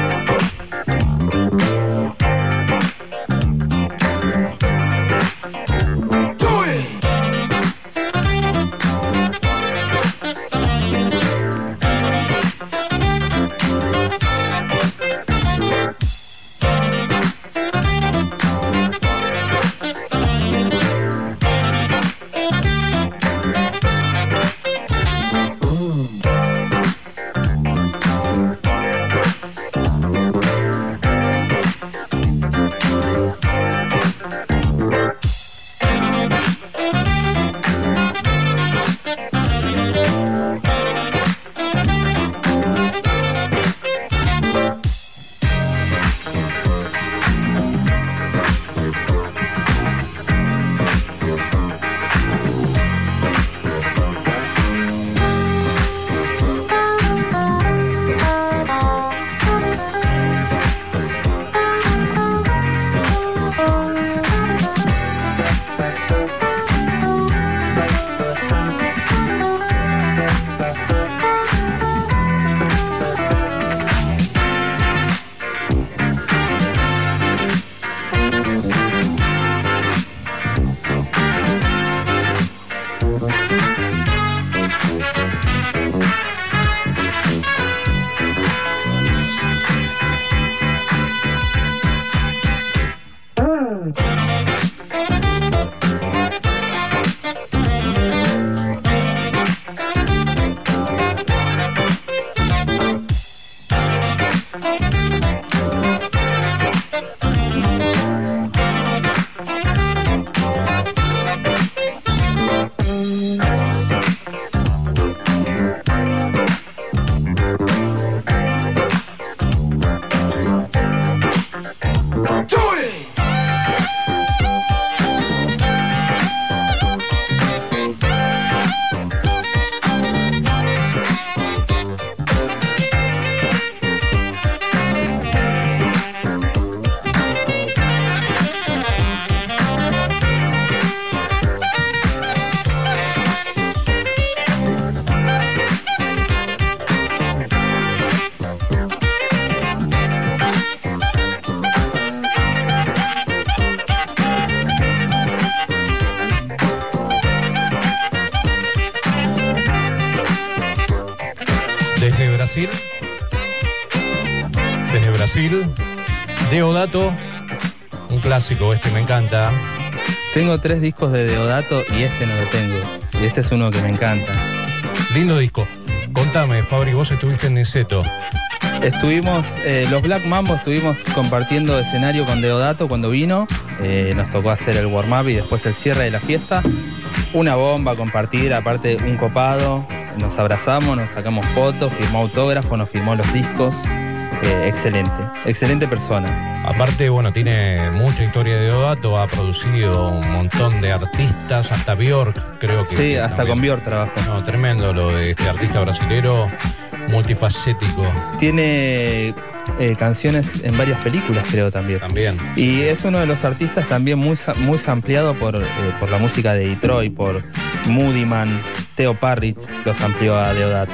Deodato, un clásico, este me encanta. Tengo tres discos de Deodato y este no lo tengo. Y este es uno que me encanta. Lindo disco. Contame, Fabri, vos estuviste en Niceto. Estuvimos, eh, los Black Mambo estuvimos compartiendo escenario con Deodato cuando vino. Eh, nos tocó hacer el warm-up y después el cierre de la fiesta. Una bomba, compartir, aparte un copado. Nos abrazamos, nos sacamos fotos, firmó autógrafo, nos firmó los discos. Eh, excelente, excelente persona. Aparte, bueno, tiene mucha historia de Deodato, ha producido un montón de artistas, hasta Bjork, creo que. Sí, hasta también. con Bjork trabajo. No, tremendo lo de este artista brasilero, multifacético. Tiene eh, canciones en varias películas, creo también. También. Y es uno de los artistas también muy, muy ampliado por, eh, por la música de Detroit, por Moody Man, Theo Parrish, los amplió a Deodato.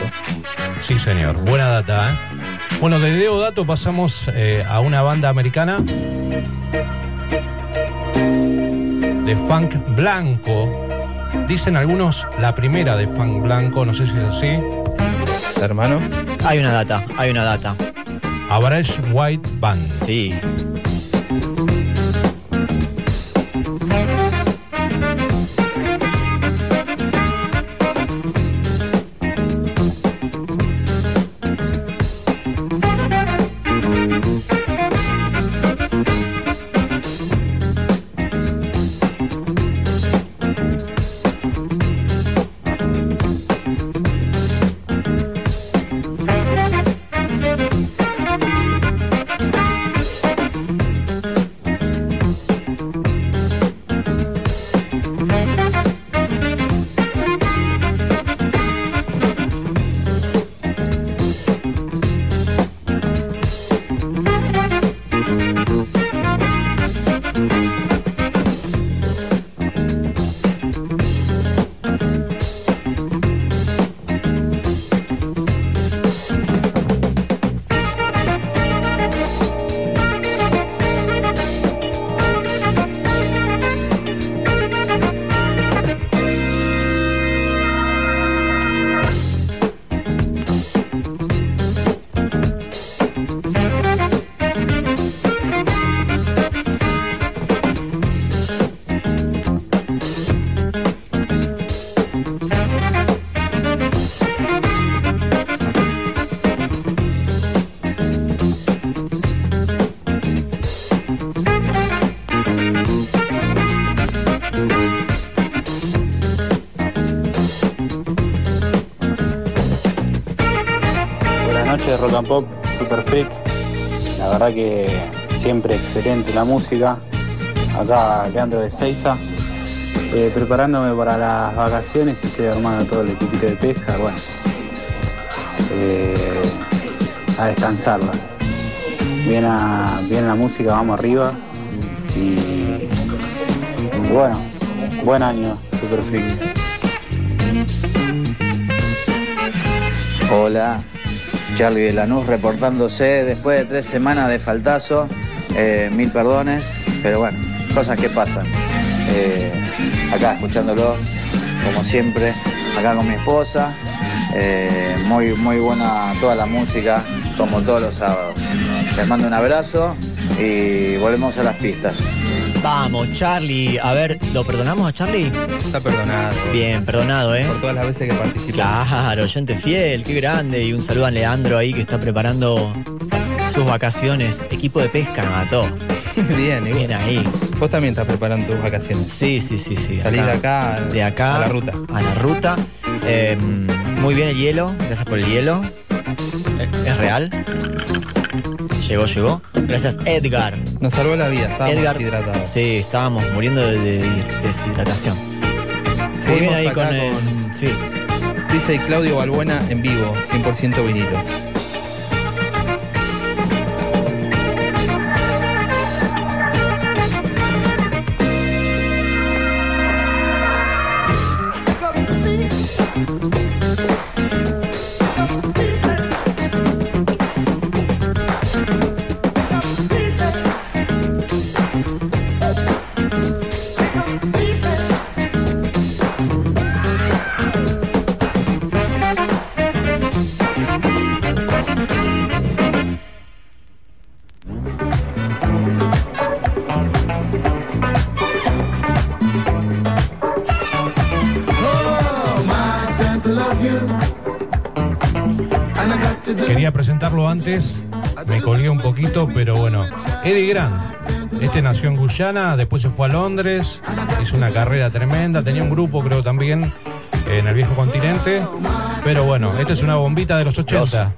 Sí, señor. Buena data, ¿eh? Bueno, de Deodato pasamos eh, a una banda americana de funk blanco. Dicen algunos la primera de funk blanco, no sé si es así. Hermano. Hay una data, hay una data. Average White Band. Sí. Que siempre excelente la música. Acá Leandro de Seiza. Eh, preparándome para las vacaciones y estoy armando todo el equipito de pesca. Bueno, eh, a descansarla. Bien, a- bien la música, vamos arriba. Y bueno, buen año, Super. Hola, Charlie de Lanús reportándose después de tres semanas de faltazo. Eh, mil perdones, pero bueno, cosas que pasan. Eh, acá escuchándolo, como siempre, acá con mi esposa. Eh, muy, muy buena toda la música, como todos los sábados. Les mando un abrazo y volvemos a las pistas. Vamos, Charlie. A ver, ¿lo perdonamos a Charlie? Está perdonado. Bien, perdonado, ¿eh? Por todas las veces que participó. Claro, oyente fiel, qué grande. Y un saludo a Leandro ahí que está preparando sus vacaciones. Equipo de pesca, mató. Bien, Bien ahí. Vos también estás preparando tus vacaciones. Sí, sí, sí, sí. Salís de acá, De acá. a la ruta. A la ruta. Eh, muy bien el hielo. Gracias por el hielo. Eh, ¿Es real? Llegó, llegó. Gracias, Edgar. Nos salvó la vida, estábamos Edgar. deshidratados. Sí, estábamos muriendo de, de deshidratación. Muy Seguimos bien ahí acá con el. Sí. DJ Claudio Balbuena en vivo, 100% vinilo. Antes, me colgué un poquito, pero bueno. Eddie Grant, este nació en Guyana, después se fue a Londres, hizo una carrera tremenda, tenía un grupo creo también en el viejo continente, pero bueno, esta es una bombita de los 80.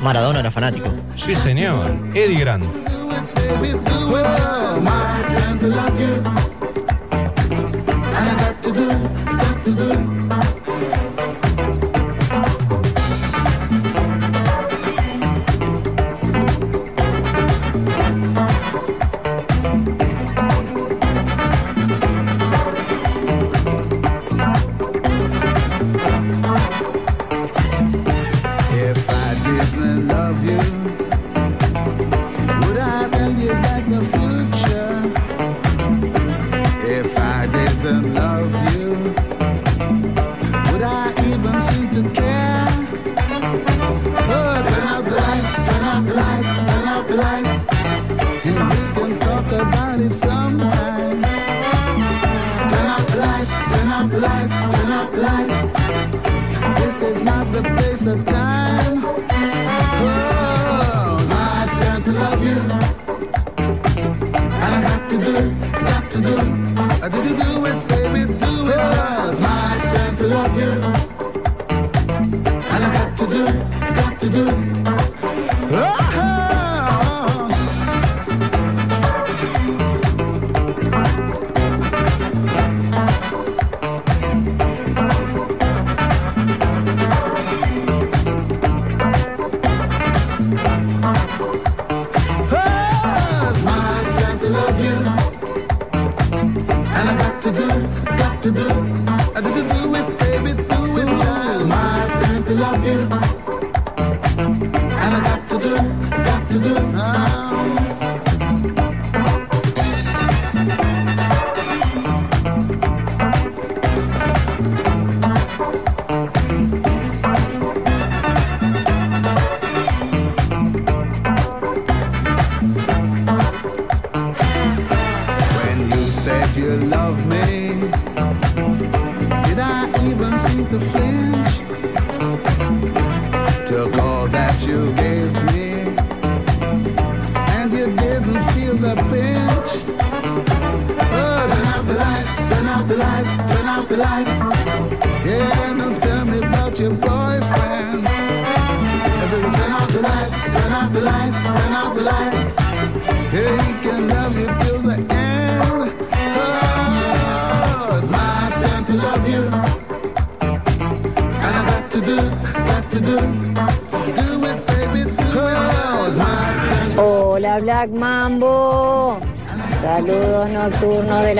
Maradona era fanático. Sí, señor, Eddie Grant.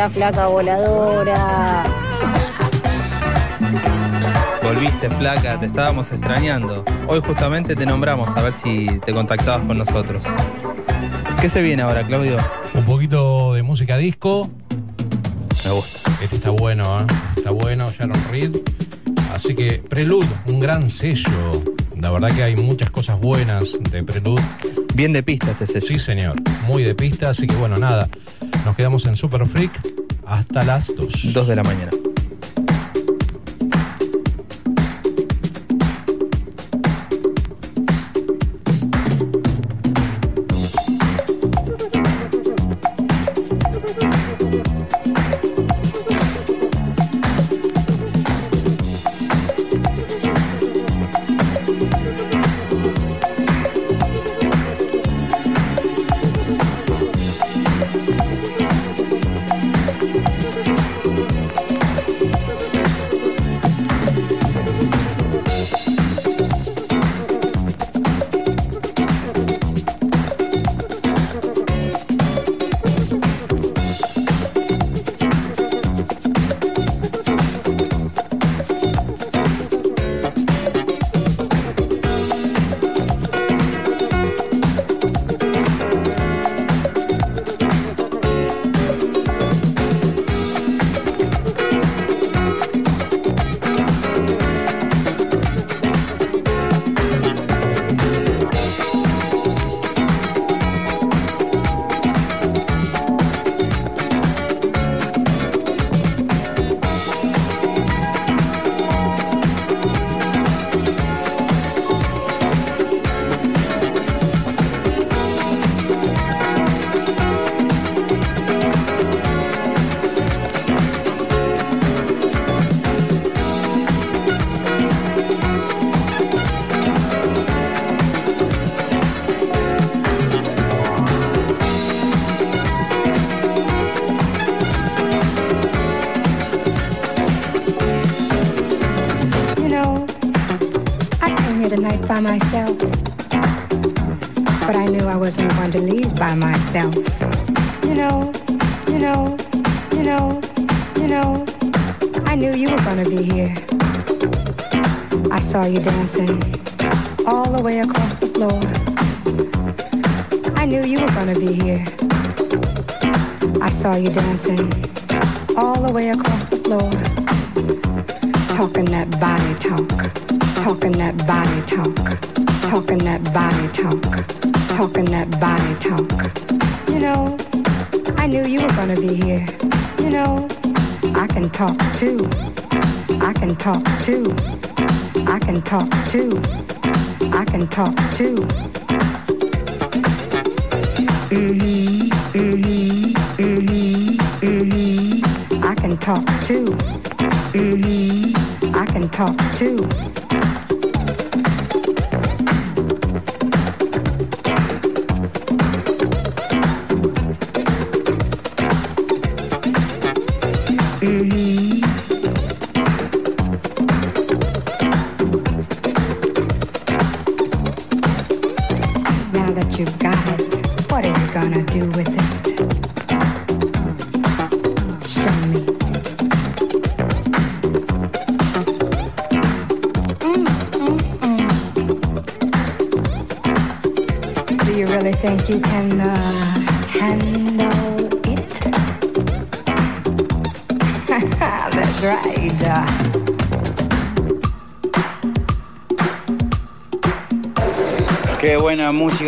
La flaca voladora. Volviste, flaca, te estábamos extrañando. Hoy justamente te nombramos a ver si te contactabas con nosotros. ¿Qué se viene ahora, Claudio? Un poquito de música disco. Me gusta. Este está bueno, ¿eh? Está bueno, Sharon Reed. Así que Prelude, un gran sello. La verdad que hay muchas cosas buenas de Prelude. Bien de pista este sello. Sí, señor. Muy de pista. Así que bueno, nada. Nos quedamos en Super Freak hasta las 2. 2 de la mañana. By myself. But I knew I wasn't going to leave by myself. You know, you know, you know, you know, I knew you were going to be here. I saw you dancing all the way across the floor. I knew you were going to be here. I saw you dancing all the way across the floor. Talking that body talk, talking that body talk, talking that body talk, talking that body talk. You know, I knew you were gonna be here. You know, I can talk too. I can talk too. I can talk too. I can talk too. Mhm, mhm, mhm, mhm. I can talk too. Mhm, I can talk too.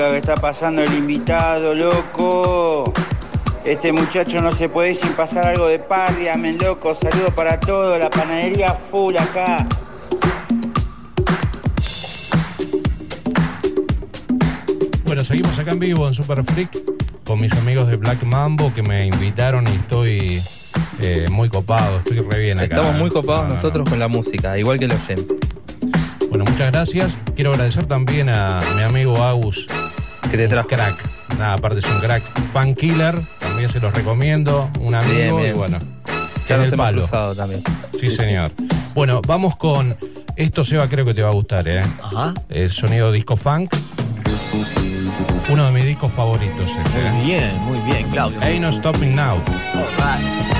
Música que está pasando el invitado, loco. Este muchacho no se puede ir sin pasar algo de men, loco. Saludos para todos, la panadería full acá. Bueno, seguimos acá en vivo en Super Freak con mis amigos de Black Mambo que me invitaron y estoy eh, muy copado, estoy re bien acá. Estamos muy No, copados no, no. nosotros con la música, igual que el oyente. Bueno, muchas gracias. Quiero agradecer también a mi amigo Agus. Que te trajo. crack. Nada, aparte es un crack. Fan Killer, también se los recomiendo. Un amigo Bien, bien. y bueno. Ya en el palo. también. Sí, señor. Bueno, vamos con. Esto, Seba, creo que te va a gustar, ¿eh? Ajá. El sonido disco funk. Uno de mis discos favoritos ese, ¿eh? Muy bien, muy bien, Claudio. Ain't no stopping now. All right.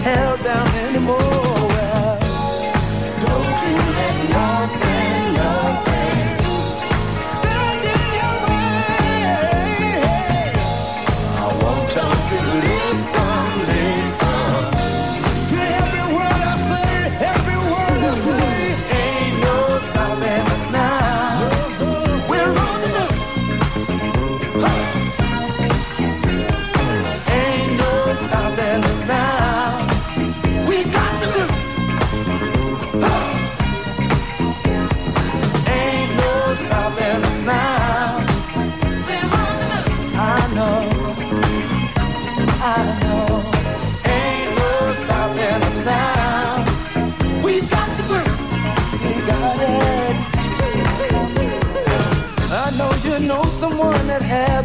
held down anymore.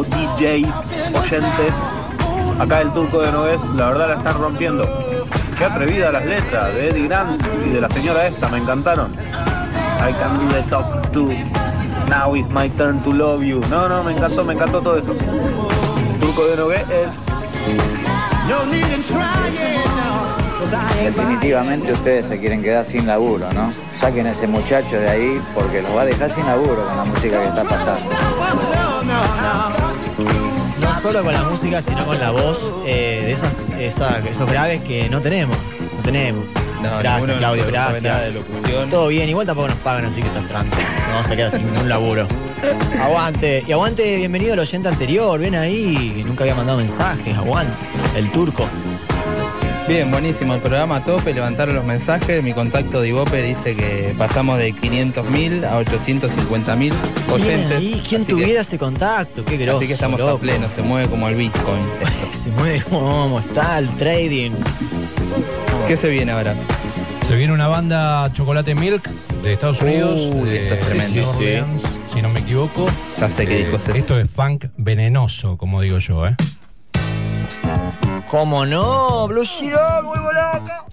DJs, oyentes. Acá el turco de Noves, la verdad la están rompiendo. Qué atrevida las letras de Eddie Grant y de la señora esta, me encantaron. I can do the top two. Now is my turn to love you. No, no, me encantó, me encantó todo eso. Turco de Noves es Definitivamente ustedes se quieren quedar sin laburo, ¿no? Saquen a ese muchacho de ahí porque los va a dejar sin laburo con la música que está pasando. Solo con la música, sino con la voz eh, de esas, esa- esos graves que no tenemos. No tenemos. gracias, Claudio, gracias. de. Todo bien, igual tampoco nos pagan, así que estás tranquilo. No vamos a quedar sin ningún laburo. Aguante. Y aguante, bienvenido al oyente anterior. Ven ahí, nunca había mandado mensajes. Aguante. El turco. Bien, buenísimo el programa a tope, levantaron los mensajes. Mi contacto de Ibope dice que pasamos de 500.000 a 850.000 Bien oyentes. ahí, ¿quién así que- tuviera ese contacto? Qué groso. Así que estamos a loco. pleno, se mueve como el Bitcoin. Se mueve como está el trading. ¿Qué se viene ahora? Se viene una banda Chocolate Milk de Estados Unidos. Uy, de esto es tremendo. Sí, sí. Si no me equivoco. Ya sé qué Eh, discos es. Esto es funk venenoso, como digo yo, ¿eh? ¿Cómo no? Blue Shiro, vuelvo loco.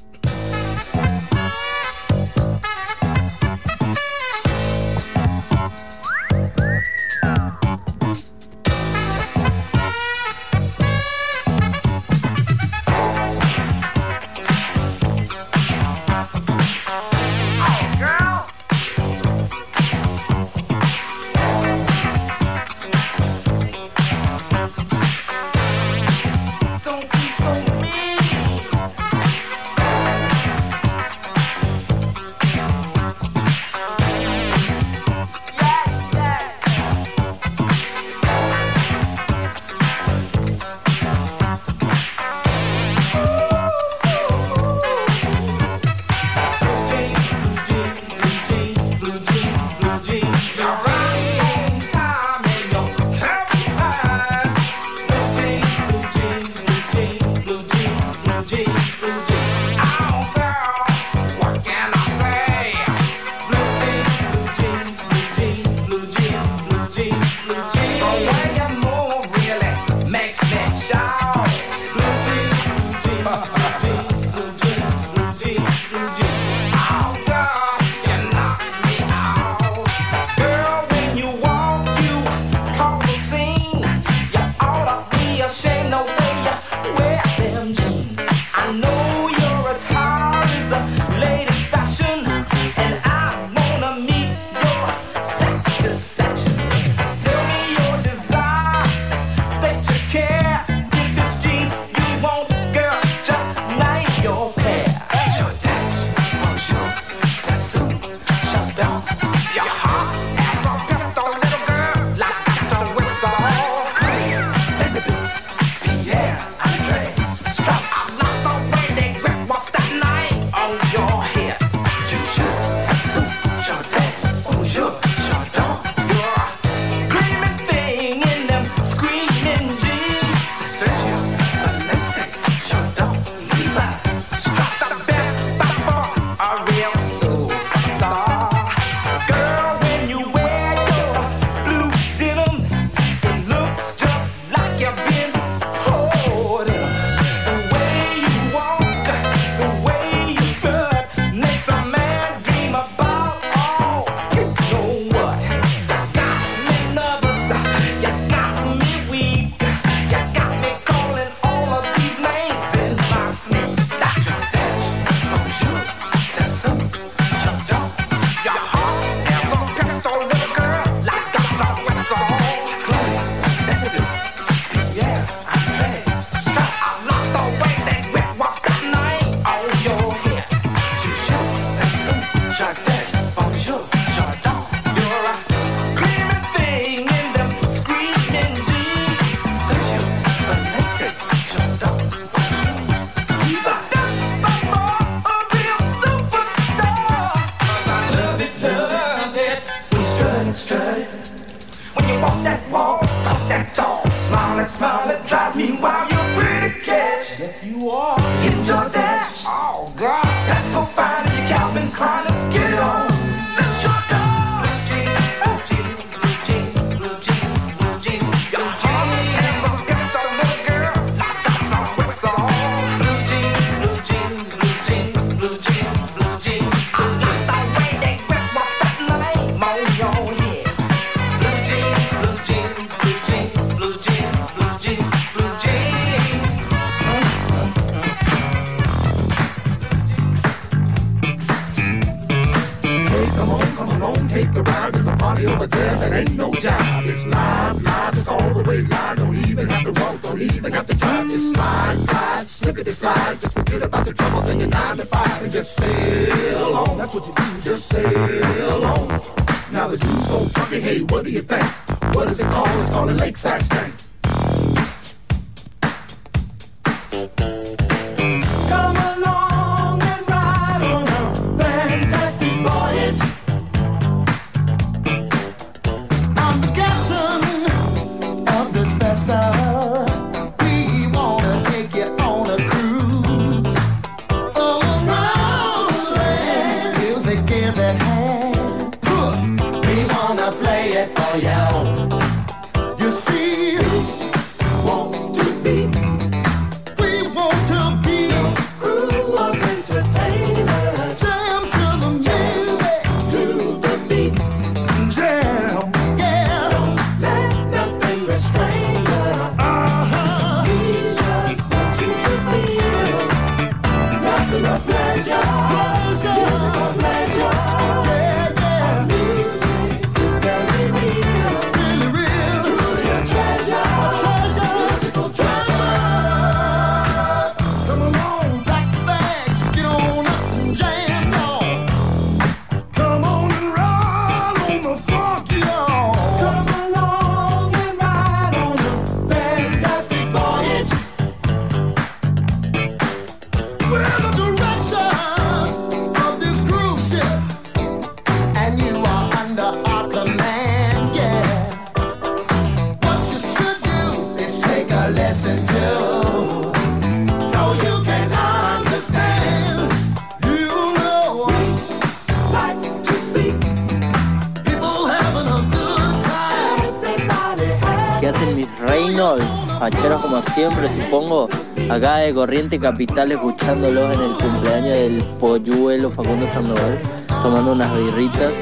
Supongo. Acá de Corriente Capital, escuchándolos en el cumpleaños del polluelo Facundo Sandoval, tomando unas birritas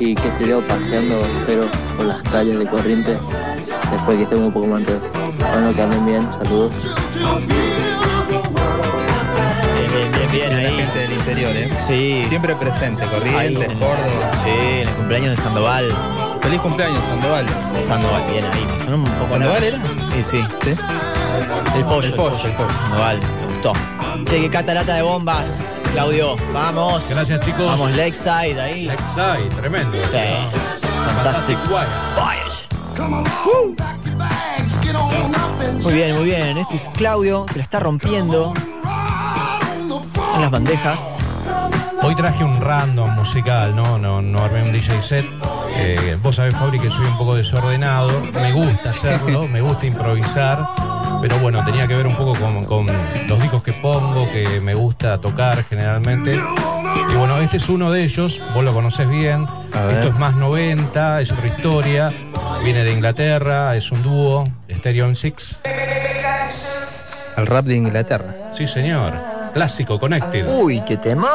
y que se yo paseando, espero, por las calles de Corriente, después que estemos un poco más entero. Bueno, que anden bien, saludos. Bien, bien, bien, La ahí. gente del interior, ¿eh? Sí. Siempre presente, Corrientes, en- Córdoba. Sí, en el cumpleaños de Sandoval. Feliz cumpleaños, Sandoval. Sandoval, bien ahí. Me sonó un poco. ¿Sandoval era? Sí, sí. ¿Sí? El pollo, El pollo, el pollo. Sandoval, me gustó. Che, qué catarata de bombas, Claudio. Vamos. Gracias, chicos. Vamos, Lakeside ahí. Lakeside, tremendo. Sí. Fantastic. And Muy bien, muy bien. Este es Claudio, que la está rompiendo en las bandejas. Hoy traje un random musical, ¿no? No, no armé un DJ set. Eh, vos sabés, Fabri, que soy un poco desordenado. Me gusta hacerlo, me gusta improvisar. Pero bueno, tenía que ver un poco con, con los discos que pongo, que me gusta tocar generalmente. Y bueno, este es uno de ellos, vos lo conocés bien. Esto es más 90, es otra historia. Viene de Inglaterra, es un dúo, Stereo Six. El rap de Inglaterra. Sí, señor. Clásico, Connected. Uy, qué tema.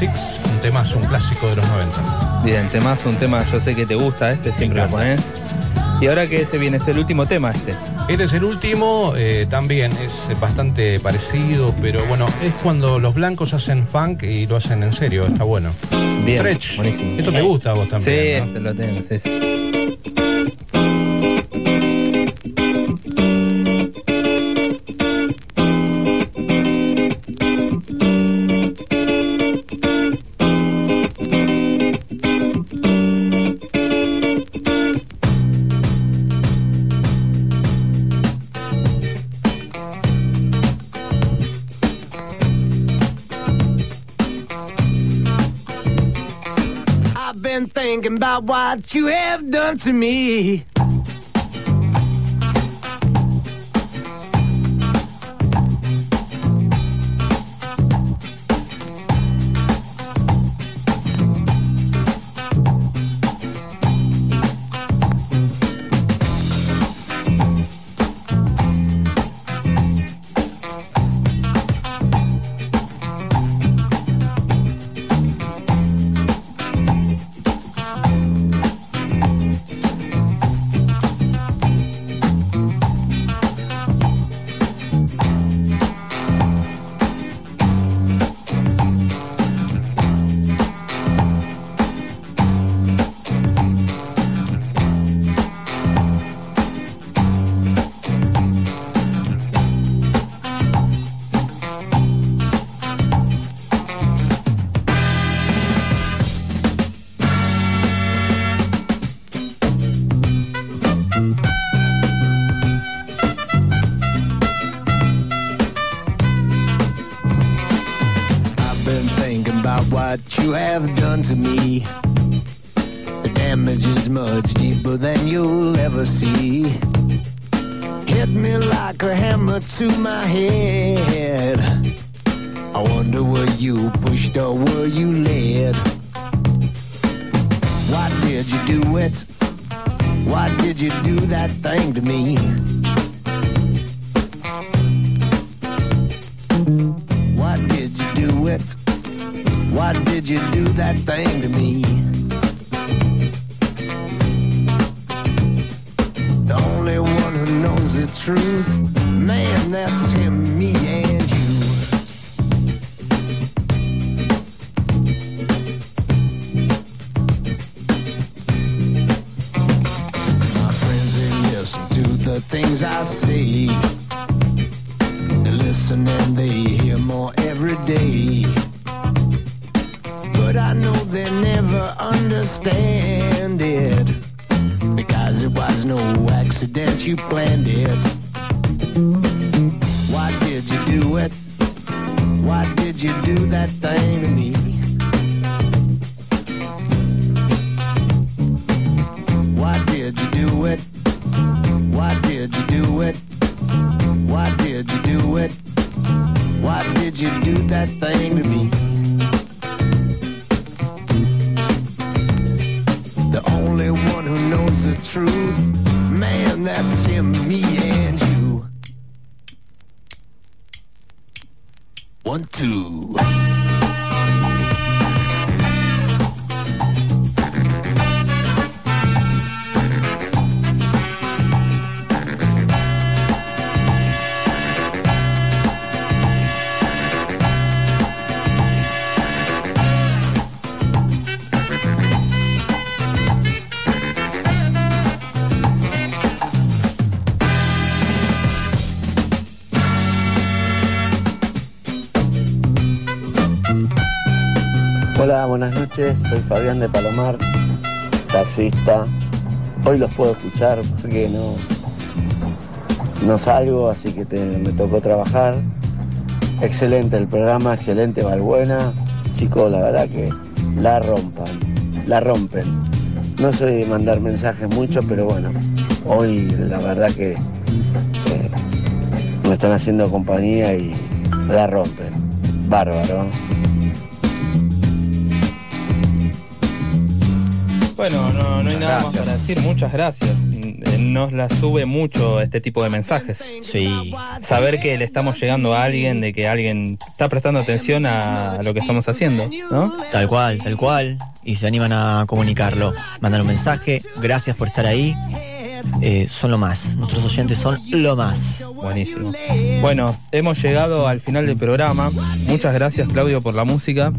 Six, un temazo, un clásico de los 90. Bien, temazo, un tema, yo sé que te gusta este, siempre lo pones. Y ahora que ese viene, es el último tema este. Este es el último, eh, también es bastante parecido, pero bueno, es cuando los blancos hacen funk y lo hacen en serio, está bueno. Bien, Stretch. buenísimo. Esto te gusta a vos también. Sí, ¿no? Este lo tengo, sí, sí. been thinking about what you have done to me. Soy Fabián de Palomar, taxista. Hoy los puedo escuchar porque no, no salgo, así que me tocó trabajar. Excelente el programa, excelente Valbuena. Chicos, la verdad que la rompan, la rompen. No soy de mandar mensajes mucho, pero bueno, hoy la verdad que eh, me están haciendo compañía y la rompen. Bárbaro. Bueno, no, no hay nada más para decir. Muchas gracias. Eh, Nos la sube mucho este tipo de mensajes. Sí. Saber que le estamos llegando a alguien, de que alguien está prestando atención a lo que estamos haciendo, ¿no? Tal cual, tal cual. Y se animan a comunicarlo. Mandan un mensaje. Gracias por estar ahí. Eh, son lo más. Nuestros oyentes son lo más. Buenísimo. Bueno, hemos llegado al final del programa. Muchas gracias, Claudio, por la música.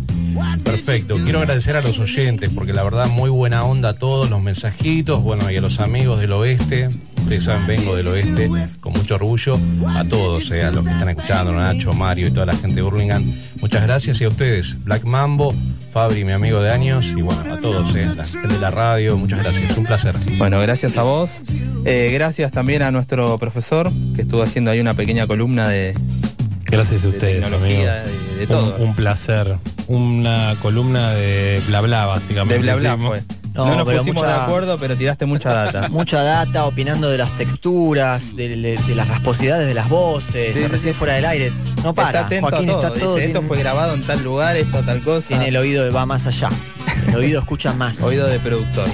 Perfecto. Quiero agradecer a los oyentes porque la verdad muy buena onda a todos los mensajitos, bueno, y a los amigos del oeste. Ustedes saben, vengo del oeste con mucho orgullo. A todos, eh, a los que están escuchando, Nacho, Mario y toda la gente de Burlingame. Muchas gracias y a ustedes, Black Mambo, Fabri, mi amigo de años, y bueno, a todos, eh, de la radio, muchas gracias. Un placer. Bueno, gracias a vos. Eh, gracias también a nuestro profesor, que estuvo haciendo ahí una pequeña columna de, Gracias a de ustedes, tecnología, amigos. de, de todo. Un, un placer. Una columna de bla bla, básicamente. De bla bla fue. No, nos pusimos mucha- de acuerdo, pero tiraste mucha data. Mucha data, opinando de las texturas, de, de- de las rasposidades de las voces, Sí, sí, recién fuera del aire. No para. Está atento Joaquín a todo. está todo. dice, esto fue grabado en tal lugar, esto tal cosa. tiene el oído de va más allá. El oído escucha más. Oído de productor.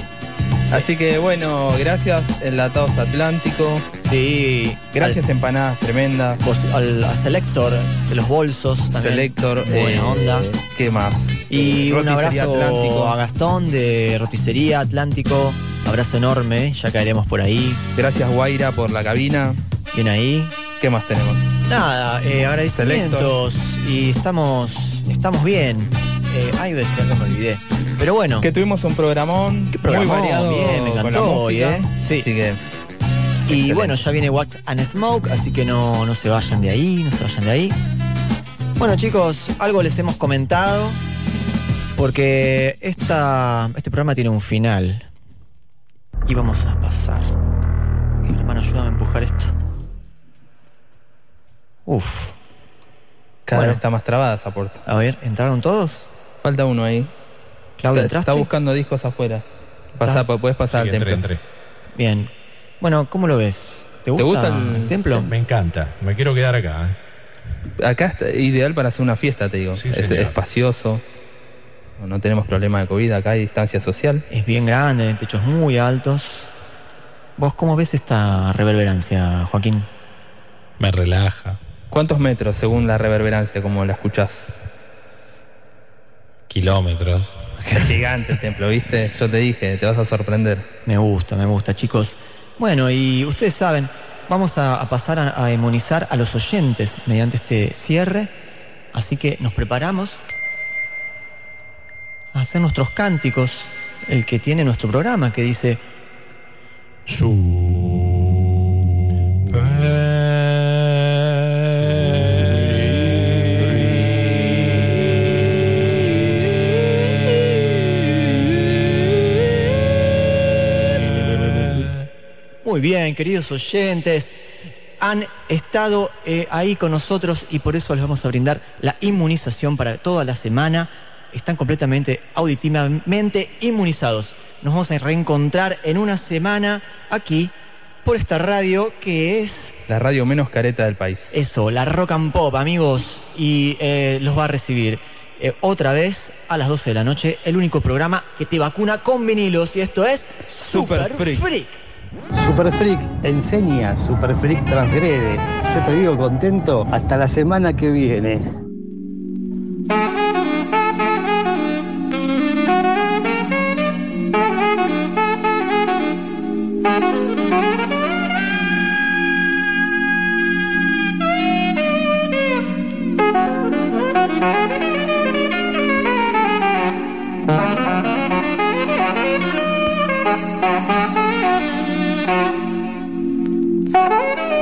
Así que bueno, gracias Enlatados Atlántico. Sí. Gracias Empanadas Tremendas. Al, al- a Selector de los bolsos también. Selector. Buena eh, onda. ¿Qué más? Y Eh, un abrazo Atlántico. a Gastón de Roticería Atlántico. Abrazo enorme, ya caeremos por ahí. Gracias Guaira por la cabina. Bien ahí. ¿Qué más tenemos? Nada, eh, agradecimientos y estamos, estamos bien. Eh, ay, iba a decir algo, me olvidé. Pero bueno. Que tuvimos un programón, programón? muy variado Bien, me encantó hoy. ¿eh? Sí. Así que Y Excelente. bueno, ya viene Watch and Smoke, así que no, no se vayan de ahí, no se vayan de ahí. Bueno chicos, algo les hemos comentado, porque esta, este programa tiene un final. Y vamos a pasar. Hermano, ayúdame a empujar esto. Uf. cada Bueno. vez está más trabada esa puerta. A ver, ¿entraron todos? Falta uno ahí. Claudio, está, ¿entraste? está buscando discos afuera. Pasá, Está. puedes pasar Sí, al entré, templo. entré. Bien. Bueno, ¿cómo lo ves? ¿Te gusta, gusta el- el templo? Me encanta. Me quiero quedar acá. ¿eh? Acá está ideal para hacer una fiesta, te digo. Sí, es señor. espacioso. No- No tenemos problema de COVID, acá hay distancia social. Es bien grande, techos muy altos. ¿Vos cómo ves esta reverberancia, Joaquín? Me relaja. ¿Cuántos metros según la reverberancia, como la escuchás? Kilómetros. Gigante el templo, ¿viste? Yo te dije, te vas a sorprender. Me gusta, me gusta, chicos. Bueno, y ustedes saben, vamos a, pasar a, a a los oyentes mediante este cierre. Así que nos preparamos a hacer nuestros cánticos. El que tiene nuestro programa, que dice Muy bien, queridos oyentes. Han estado eh, ahí con nosotros y por eso les vamos a brindar la inmunización para toda la semana. Están completamente auditivamente inmunizados. Nos vamos a reencontrar en una semana aquí por esta radio que es La radio menos careta del país. eso, la Rock and Pop, amigos. Y eh, los va a recibir eh, otra vez a las 12 de la noche el único programa que te vacuna con vinilos. Y esto es Super Super, Freak. Freak. Super Freak enseña, Super Freak transgrede. Yo te digo contento hasta la semana que viene. Música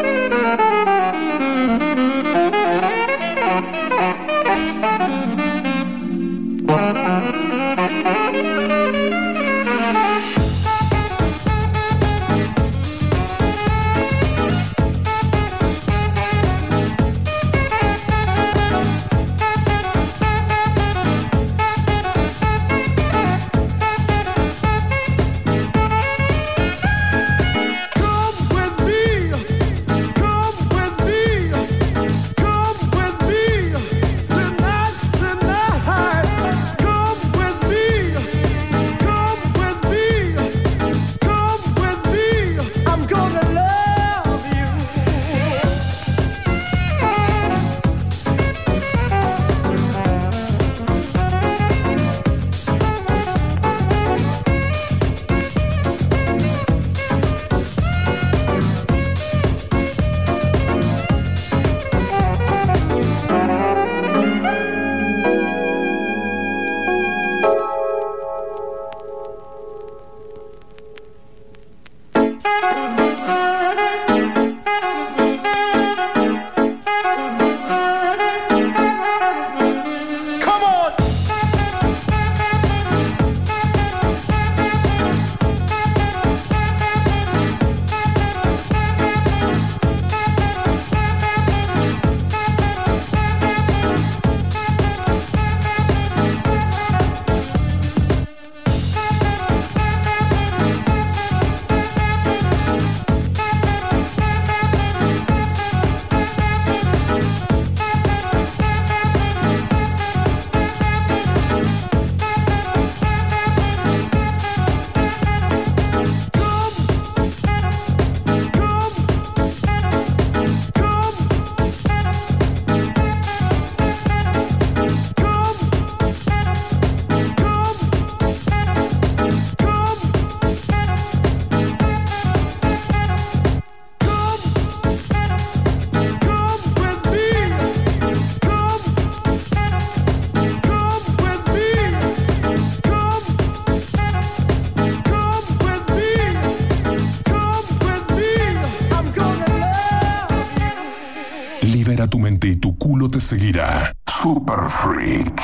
Super Freak.